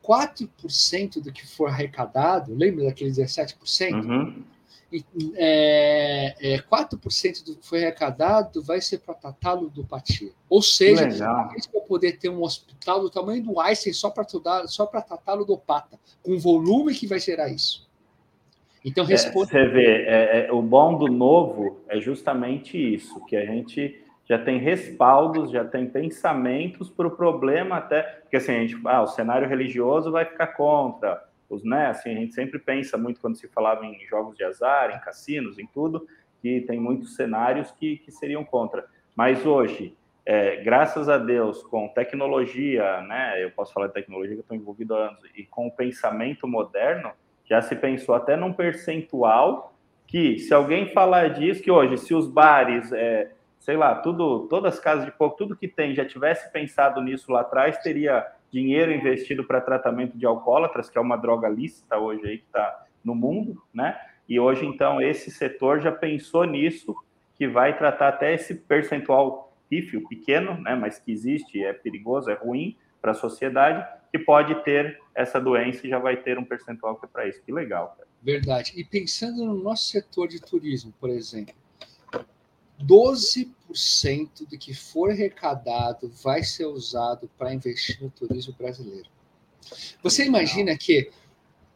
4% do que for arrecadado, lembra daquele 17%? Uhum. E, é, é, 4% do que foi arrecadado vai ser para tratar ludopatia. Ou seja, a gente vai poder ter um hospital do tamanho do Einstein só para só para tratar ludopata, com o volume que vai gerar isso. Então, responde. É, você vê, é, é, o bom do novo é justamente isso, que a gente já tem respaldos, já tem pensamentos para o problema até, porque assim, a gente, ah, o cenário religioso vai ficar contra, os, né, assim, a gente sempre pensa muito quando se falava em jogos de azar, em cassinos, em tudo, que tem muitos cenários que, que seriam contra. Mas hoje, é, graças a Deus, com tecnologia, né, eu posso falar de tecnologia que eu estou envolvido há anos, e com o pensamento moderno, já se pensou até num percentual que, se alguém falar disso, que hoje, se os bares... É, sei lá, tudo, todas as casas de fogo, tudo que tem, já tivesse pensado nisso lá atrás, teria dinheiro investido para tratamento de alcoólatras, que é uma droga lícita hoje aí que está no mundo, né? E hoje, então, esse setor já pensou nisso, que vai tratar até esse percentual pífio pequeno, né? Mas que existe, é perigoso, é ruim para a sociedade, que pode ter essa doença e já vai ter um percentual que é para isso. Que legal, cara. Verdade. E pensando no nosso setor de turismo, por exemplo, 12% do que for arrecadado vai ser usado para investir no turismo brasileiro. Você imagina que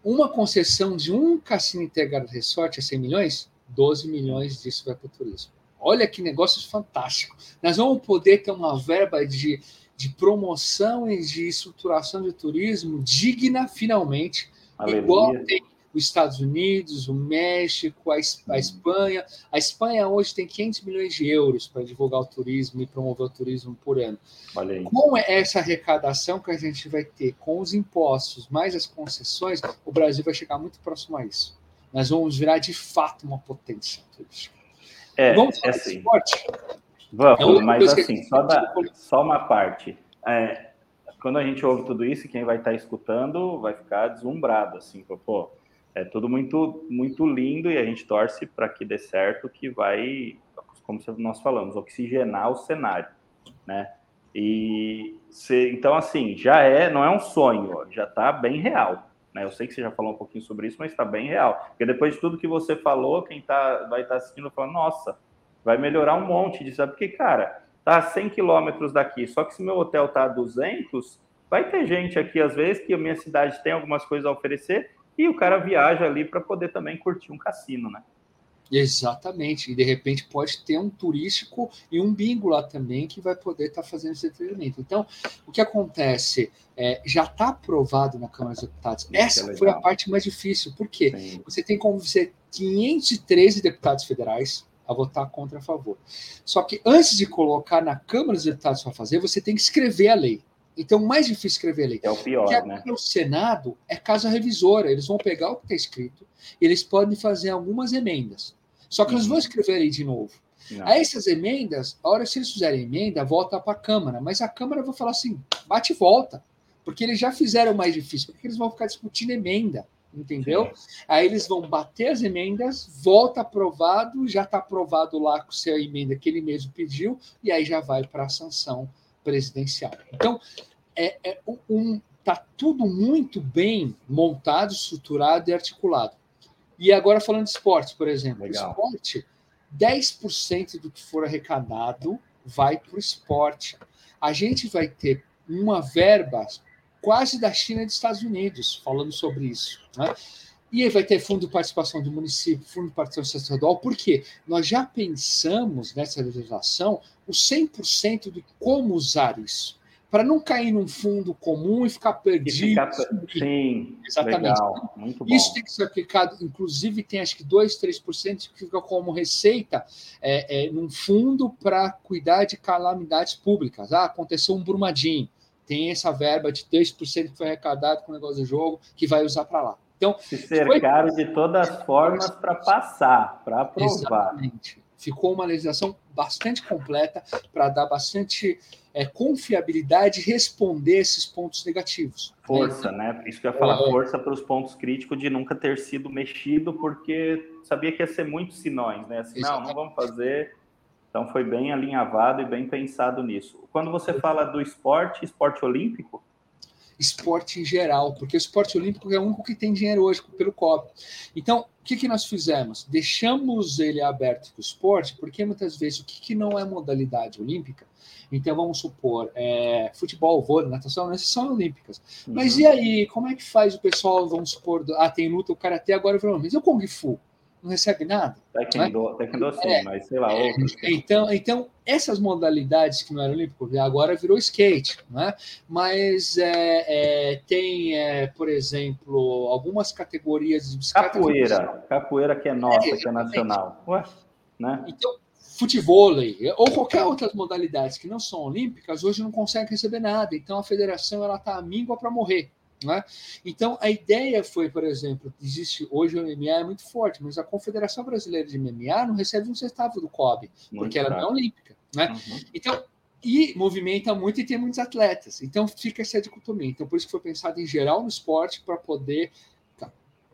uma concessão de um cassino integrado resort a 100 milhões, 12 milhões disso vai para o turismo. Olha que negócio fantástico. Nós vamos poder ter uma verba de, de promoção e de estruturação de turismo digna, finalmente, Aleluia. igual tem os Estados Unidos, o México, a, a, Espanha. A Espanha hoje tem 500 milhões de euros para divulgar o turismo e promover o turismo por ano. Com essa arrecadação que a gente vai ter com os impostos mais as concessões, o Brasil vai chegar muito próximo a isso. Nós vamos virar de fato uma potência turística. É, vamos falar é assim. esporte? Vamos, é mas assim, só, da, só uma parte. É, quando a gente ouve tudo isso, quem vai estar escutando vai ficar deslumbrado, assim, pô, é tudo muito, muito lindo e a gente torce para que dê certo, que vai, como nós falamos, oxigenar o cenário, né? E se, então, assim, já é, não é um sonho, já está bem real. Né? Eu sei que você já falou um pouquinho sobre isso, mas está bem real. Porque depois de tudo que você falou, quem tá, vai estar tá assistindo fala, nossa, vai melhorar um monte disso. Porque, cara, tá a 100 quilômetros daqui, só que se meu hotel tá a 200, vai ter gente aqui, às vezes, que a minha cidade tem algumas coisas a oferecer e o cara viaja ali para poder também curtir um cassino, né? Exatamente, e de repente pode ter um turístico e um bingo lá também que vai poder estar tá fazendo esse treinamento. Então, o que acontece? É, já está aprovado na Câmara dos Deputados. Isso Essa é foi a parte mais difícil, porque Sim. você tem como você 513 deputados federais a votar contra a favor. Só que antes de colocar na Câmara dos Deputados para fazer, você tem que escrever a lei. Então, o mais difícil escrever lei. É o pior, Porque né? O Senado é casa revisora. Eles vão pegar o que está escrito e eles podem fazer algumas emendas. Só que uhum. eles vão escrever aí de novo. Não. Aí essas emendas, a hora que eles fizerem emenda, volta para a Câmara. Mas a Câmara vai falar assim, bate e volta. Porque eles já fizeram o mais difícil. Porque eles vão ficar discutindo emenda entendeu? Sim. Aí eles vão bater as emendas, volta aprovado, já está aprovado lá com a emenda que ele mesmo pediu, e aí já vai para a sanção presidencial. Então, é, é um, tá tudo muito bem montado, estruturado e articulado. E agora falando de esporte, por exemplo, Legal. esporte, 10% do que for arrecadado vai para o esporte. A gente vai ter uma verba quase da China e dos Estados Unidos falando sobre isso. Né? E aí vai ter fundo de participação do município, fundo de participação estadual, porque nós já pensamos nessa legislação o 100% de como usar isso para não cair num fundo comum e ficar perdido. E ficar... Sim, exatamente. Legal, muito bom. Isso tem que ser aplicado, inclusive tem acho que 2, 3% que fica como receita é, é, num fundo para cuidar de calamidades públicas. Ah, aconteceu um Brumadinho, tem essa verba de 2% que foi arrecadado com o negócio do jogo, que vai usar para lá. Então, Se cercaram foi... de todas as formas para passar, para aprovar. Exatamente. Ficou uma legislação bastante completa para dar bastante é, confiabilidade responder esses pontos negativos. Força, né? né? Isso que eu ia falar, é... força para os pontos críticos de nunca ter sido mexido, porque sabia que ia ser muito sinões, né? Assim, não, não vamos fazer. Então foi bem alinhavado e bem pensado nisso. Quando você fala do esporte, esporte olímpico, esporte em geral, porque o esporte olímpico é o único que tem dinheiro hoje pelo COP. Então, o que, que nós fizemos? Deixamos ele aberto para o esporte, porque muitas vezes o que, que não é modalidade olímpica? Então, vamos supor, é, futebol, vôlei, natação, essas são olímpicas. Uhum. Mas e aí, como é que faz o pessoal, vamos supor, ah, tem luta, o karatê agora virou, mas e o Kung Fu? Não recebe nada. Taekwondo, né? taekwondo sim, é, mas sei lá, é. Então, então, essas modalidades que não eram olímpicos, agora virou skate, né? mas é, é, tem, é, por exemplo, algumas categorias de bicicleta. Capoeira, capoeira que é nossa, que é nacional. Ué, né? Então, futebol ou qualquer outras modalidades que não são olímpicas, hoje não conseguem receber nada. Então, a federação ela está míngua para morrer. Né? Então, a ideia foi, por exemplo, existe hoje o MMA é muito forte, mas a Confederação Brasileira de MMA não recebe um centavo do COB, muito porque ela não é olímpica. Né? Uhum. Então, e movimenta muito e tem muitos atletas. Então, fica essa dicotomia. Então, por isso que foi pensado em geral no esporte para poder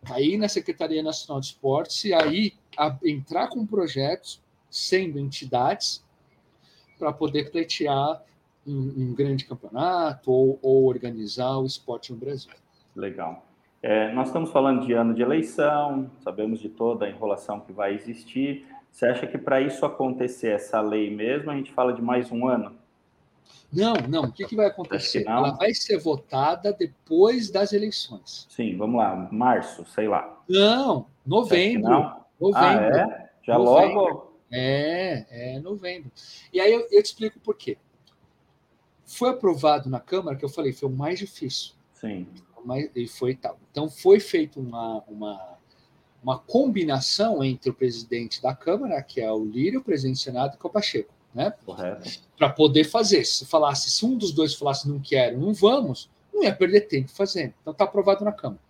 cair na Secretaria Nacional de Esportes e aí a, entrar com projetos, sendo entidades, para poder pleitear um, um grande campeonato ou, ou, organizar o esporte no Brasil. Legal. É, nós estamos falando de ano de eleição, sabemos de toda a enrolação que vai existir. Você acha que para isso acontecer, essa lei mesmo, a gente fala de mais um ano? Não, não. O que, que vai acontecer? Que Ela vai ser votada depois das eleições. Sim, vamos lá. Março, sei lá. Não, novembro. Não? Novembro. Ah, é? Já novembro. logo? É, é novembro. E aí eu, eu te explico por quê. Foi aprovado na Câmara, que eu falei, foi o mais difícil. Sim. Mas, e foi tal. Então foi feita uma, uma, uma combinação entre o presidente da Câmara, que é o Lírio, o presidente do Senado, que é o Pacheco. Né? Para poder fazer. Se falasse, se um dos dois falasse não quero, não vamos, não ia perder tempo fazendo. Então está aprovado na Câmara.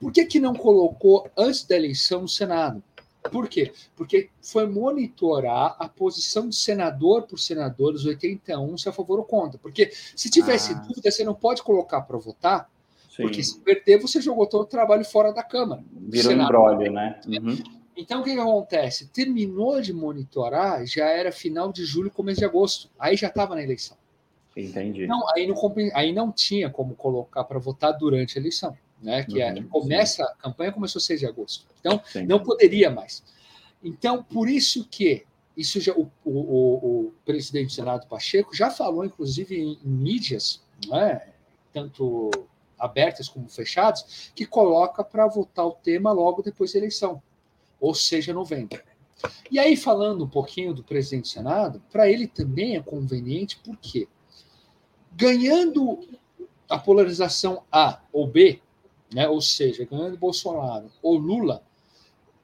Por que, que não colocou antes da eleição no Senado? Por quê? Porque foi monitorar a posição de senador por senador, os 81, se a favor ou contra. Porque se tivesse ah. dúvida, você não pode colocar para votar, Sim. porque se perder, você jogou todo o trabalho fora da Câmara. Virou embrólio, né? Uhum. Então, o que, que, acontece? Terminou de monitorar, já era final de julho, começo de agosto. Aí já estava na eleição. Entendi. Então, aí não, aí não tinha como colocar para votar durante a eleição né? Que é, uhum, é, começa, sim. a campanha começou 6 de agosto. Então, sim. não poderia mais. Então, por isso que isso já, o, o, o, presidente do Senado Pacheco já falou, inclusive, em, em mídias, é, tanto abertas como fechadas, que coloca para votar o tema logo depois da eleição, ou seja, novembro. E aí, falando um pouquinho do presidente do Senado, para ele também é conveniente, porque ganhando a polarização A ou B, né? ou seja, ganhando Bolsonaro ou Lula,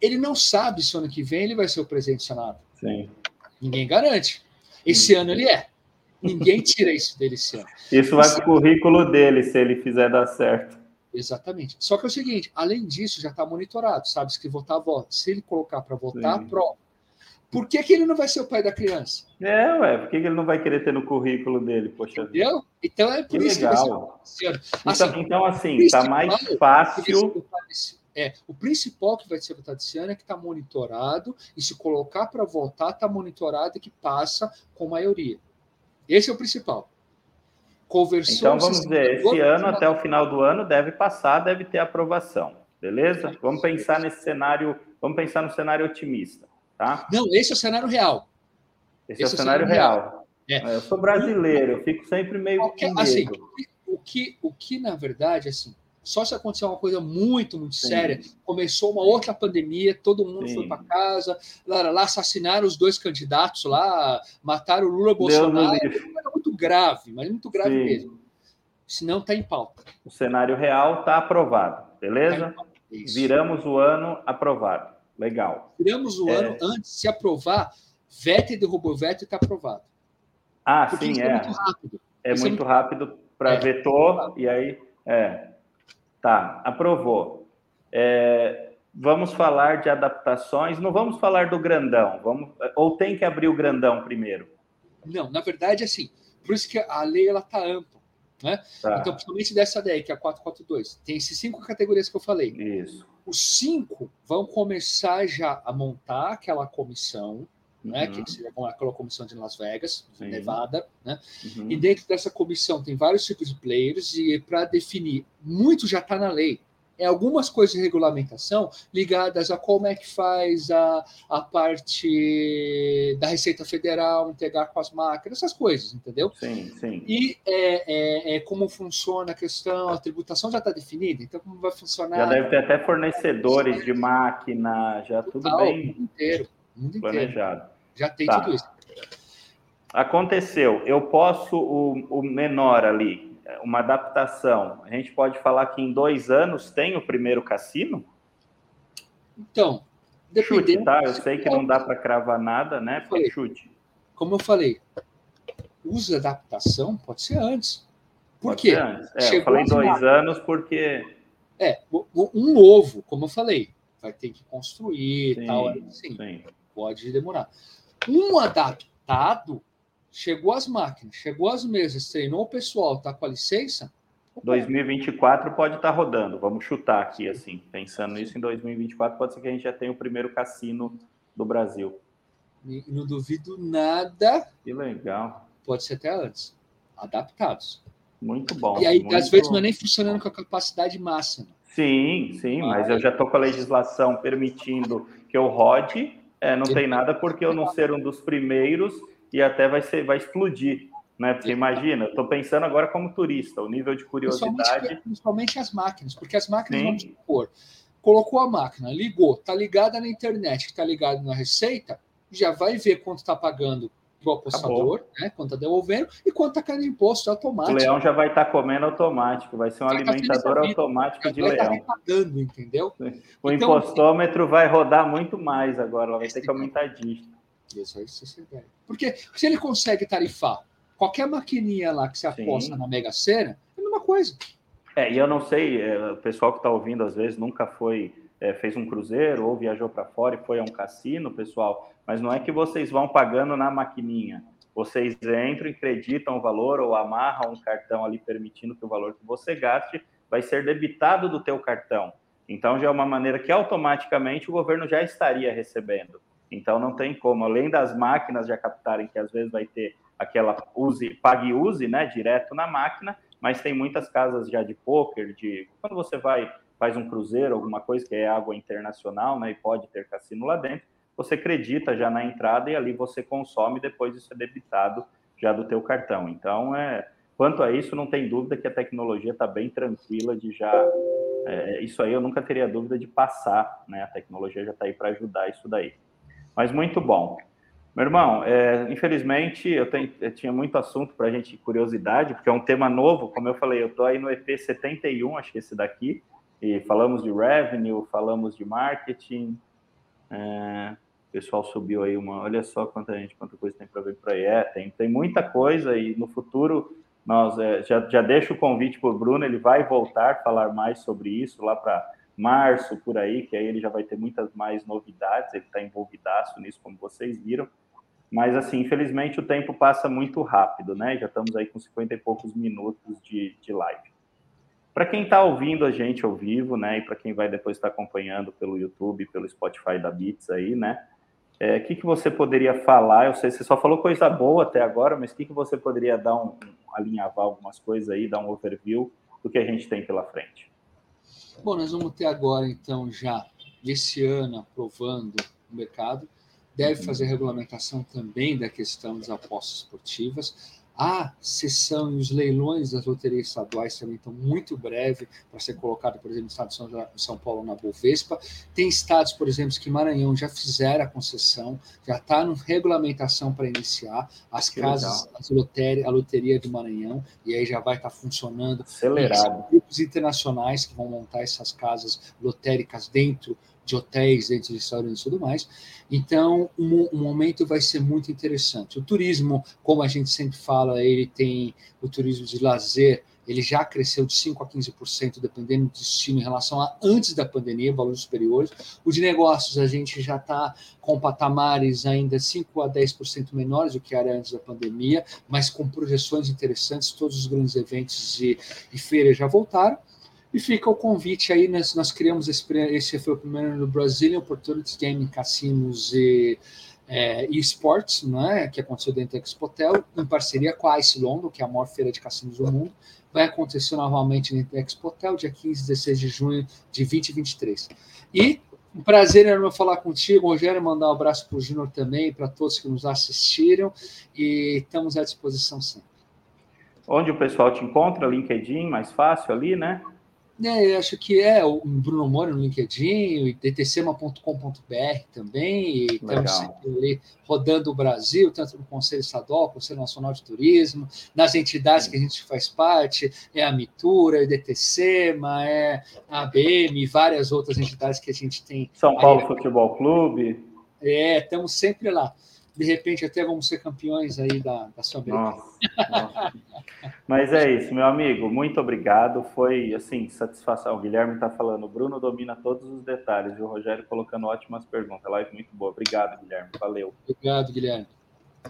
ele não sabe se ano que vem ele vai ser o presidente do Senado. Sim. Ninguém garante. Esse Sim. ano ele é. Ninguém tira isso dele esse ano. Isso vai para o currículo dele, se ele fizer dar certo. Exatamente. Só que é o seguinte, além disso, já está monitorado, sabe? Se votar, vota. Se ele colocar para votar, prova. Por que, que ele não vai ser o pai da criança? É, ué, por que, que ele não vai querer ter no currículo dele? Poxa Entendeu? Então é por que isso legal. que vai ser. Assim, então, então, assim, tá mais fácil. É, o principal que vai ser votado esse ano é que está monitorado, e se colocar para votar, está monitorado e que passa com maioria. Esse é o principal. Conversou então vamos ver, esse ano, até o final do ano, deve passar, deve ter aprovação. Beleza? Vamos pensar nesse cenário, vamos pensar no cenário otimista. Tá? Não, esse é o cenário real. Esse, esse é o cenário, cenário real. real. É. Eu sou brasileiro, eu fico sempre meio Qualquer, assim, o que, o que, na verdade, assim, só se acontecer uma coisa muito, muito Sim. séria, começou uma outra pandemia, todo mundo Sim. foi para casa, lá, lá, assassinaram os dois candidatos lá, mataram o Lula e Bolsonaro, é muito grave, mas muito grave Sim. mesmo. Senão está em pauta. O cenário real está aprovado, beleza? Tá Viramos o ano aprovado. Legal. Tiramos o é... ano antes de se aprovar. Vettel derrubou Vettel e está aprovado. Ah, Porque sim, é. É muito rápido. É muito, muito rápido para é, vetor e aí. É. Tá, aprovou. É, vamos falar de adaptações. Não vamos falar do grandão. Vamos, ou tem que abrir o grandão primeiro? Não, na verdade, assim. Por isso que a lei ela está ampla. Né? Tá. Então, principalmente dessa daí, que é a 442, tem esses cinco categorias que eu falei. Isso. Os cinco vão começar já a montar aquela comissão, né, uhum. que seria aquela comissão de Las Vegas, Sim. Nevada, né? Uhum. E dentro dessa comissão tem vários tipos de players e para definir, muito já está na lei é algumas coisas de regulamentação ligadas a como é que faz a, a parte da Receita Federal integrar com as máquinas, essas coisas, entendeu? Sim, sim. E é, é, é como funciona a questão, a tributação já está definida, então como vai funcionar. Já deve ter até fornecedores de máquina, já tudo bem. Inteiro, mundo planejado. Inteiro. Já tem tá. tudo isso. Aconteceu, eu posso, o, o menor ali, uma adaptação. A gente pode falar que em dois anos tem o primeiro cassino? Então, chute, tá? Eu sei que não dá para cravar nada, né? Falei, chute. Como eu falei, usa adaptação pode ser antes. Por pode quê? É, eu falei dois anos porque. É, um novo, como eu falei, vai ter que construir sim, tal. Assim, sim. Pode demorar. Um adaptado chegou as máquinas, chegou as mesas, treinou o pessoal, tá com a licença. 2024 pode estar tá rodando, vamos chutar aqui assim, pensando nisso em 2024, pode ser que a gente já tenha o primeiro cassino do Brasil. Não duvido nada. Que legal. Pode ser até antes. Adaptados. Muito bom. E aí, muito... às vezes, não é nem funcionando com a capacidade máxima. Sim, sim, mas, mas eu já estou com a legislação permitindo que eu rode. É, não tem nada porque eu não ser um dos primeiros e até vai ser vai explodir. né? Porque imagina, estou pensando agora como turista, o nível de curiosidade. Principalmente, principalmente as máquinas, porque as máquinas, Sim. vamos supor, colocou a máquina, ligou, está ligada na internet, está ligada na receita, já vai ver quanto está pagando o apostador, né, quanto está devolvendo e quanto está caindo imposto automático. O leão já vai estar tá comendo automático, vai ser um vai alimentador tá automático de vai leão. Vai estar pagando, entendeu? O então, impostômetro vai rodar muito mais agora, vai ter que aumentar a dígito. Isso, isso é Porque se ele consegue tarifar qualquer maquininha lá que você aposta Sim. na Mega Sena, é a mesma coisa. É, e eu não sei, é, o pessoal que está ouvindo às vezes nunca foi, é, fez um cruzeiro ou viajou para fora e foi a um cassino, pessoal, mas não é que vocês vão pagando na maquininha. Vocês entram e acreditam o valor ou amarram um cartão ali permitindo que o valor que você gaste vai ser debitado do teu cartão. Então já é uma maneira que automaticamente o governo já estaria recebendo. Então não tem como, além das máquinas já captarem que às vezes vai ter aquela use, pague use, né, direto na máquina, mas tem muitas casas já de poker, de quando você vai faz um cruzeiro, alguma coisa que é água internacional, né, e pode ter cassino lá dentro, você acredita já na entrada e ali você consome, depois isso é debitado já do teu cartão. Então, é, quanto a isso, não tem dúvida que a tecnologia está bem tranquila de já, é, isso aí eu nunca teria dúvida de passar, né, a tecnologia já está aí para ajudar isso daí. Mas muito bom. Meu irmão, é, infelizmente eu, tenho, eu, tinha muito assunto para a gente, curiosidade, porque é um tema novo, como eu falei, eu estou aí no EP 71, acho que esse daqui, e falamos de revenue, falamos de marketing, é, o pessoal subiu aí uma, olha só quanta gente, quanta coisa tem para ver por aí, é, tem, tem muita coisa e no futuro nós é, já, já deixo o convite para o Bruno, ele vai voltar falar mais sobre isso lá para março, por aí, que aí ele já vai ter muitas mais novidades, ele está envolvidaço nisso, como vocês viram. Mas, assim, infelizmente o tempo passa muito rápido, né? Já estamos aí com 50 e poucos minutos de, de live. Para quem está ouvindo a gente ao vivo, né? E para quem vai depois estar tá acompanhando pelo YouTube, pelo Spotify da Beats aí, né? O é, que, que você poderia falar? Eu sei, você só falou coisa boa até agora, mas o que, que você poderia dar um, um alinhavar algumas coisas aí, dar um overview do que a gente tem pela frente? Bom, nós vamos ter agora, então, já esse ano aprovando o mercado. Deve uhum. fazer regulamentação também da questão das apostas esportivas. A sessão e os leilões das loterias estaduais também estão muito breve para ser colocado, por exemplo, no estado de São, São Paulo na Bovespa. Tem estados, por exemplo, que Maranhão já fizeram a concessão, já está na regulamentação para iniciar. As que casas, as loteria, a loteria de Maranhão, e aí já vai estar tá funcionando. Acelerado. Grupos internacionais que vão montar essas casas lotéricas dentro de hotéis, dentro de restaurantes e tudo mais. Então, um, um, momento vai ser muito interessante. O turismo, como a gente sempre fala, ele tem o turismo de lazer, ele já cresceu de 5% a 15%, dependendo do destino, em relação a antes da pandemia, valores superiores. O de negócios, a gente já está com patamares ainda 5% a 10% menores do que era antes da pandemia, mas com projeções interessantes. Todos os grandes eventos e, e feiras já voltaram. E fica o convite aí, nós, nós criamos esse, esse foi o primeiro no Brazilian Opportunities Gaming Cassinos e é, esportes, né, que aconteceu dentro da Expotel, em parceria com a Ice London, que é a maior feira de cassinos do mundo. Vai acontecer novamente dentro da Expotel, dia 15 e 16 de junho de 2023. E um prazer enorme falar contigo, Rogério, mandar um abraço para o Júnior também, para todos que nos assistiram, e estamos à disposição sempre. Onde o pessoal te encontra? LinkedIn, mais fácil ali, né? É, acho que é o Bruno Moro no LinkedIn, e dtcema.com.br também, e estamos sempre ali rodando o Brasil, tanto no Conselho Estadual, Conselho Nacional de Turismo, nas entidades Sim. que a gente faz parte, é a Mitura, é a DTCema, é a ABM, várias outras entidades que a gente tem. São Paulo aí, Futebol Clube. É, estamos sempre lá de repente até vamos ser campeões aí da, da Sul-Americana. Mas é isso, meu amigo, muito obrigado. Foi assim, satisfação. O Guilherme está falando, o Bruno domina todos os detalhes e o Rogério colocando ótimas perguntas. Live muito boa. Obrigado, Guilherme. Valeu. Obrigado, Guilherme.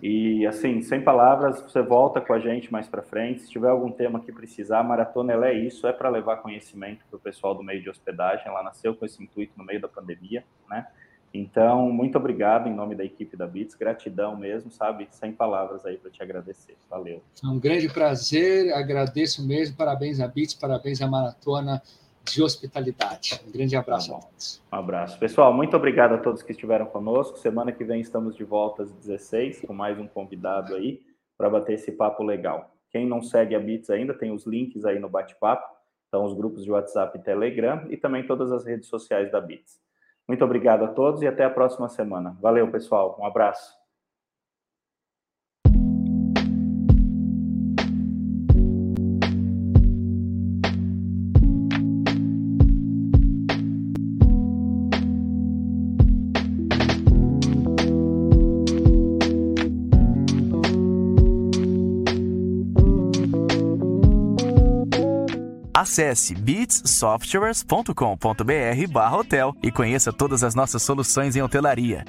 E assim, sem palavras, você volta com a gente mais para frente. Se tiver algum tema que precisar, a maratona ela é isso, é para levar conhecimento para o pessoal do meio de hospedagem. Ela nasceu com esse intuito no meio da pandemia, né? Então, muito obrigado em nome da equipe da Bits, gratidão mesmo, sabe? Sem palavras aí para te agradecer. Valeu. É um grande prazer, agradeço mesmo. Parabéns à Bits, parabéns à Maratona de Hospitalidade. Um grande abraço tá. Um abraço. Pessoal, muito obrigado a todos que estiveram conosco. Semana que vem estamos de volta às 16 com mais um convidado aí. para bater esse papo legal. Quem não segue a Bits ainda, tem os links aí no bate-papo, então os grupos de WhatsApp e Telegram e também todas as redes sociais da Bits. Muito obrigado a todos e até a próxima semana. Valeu, pessoal. Um abraço. Acesse beatssoftwares.com.br/hotel e conheça todas as nossas soluções em hotelaria.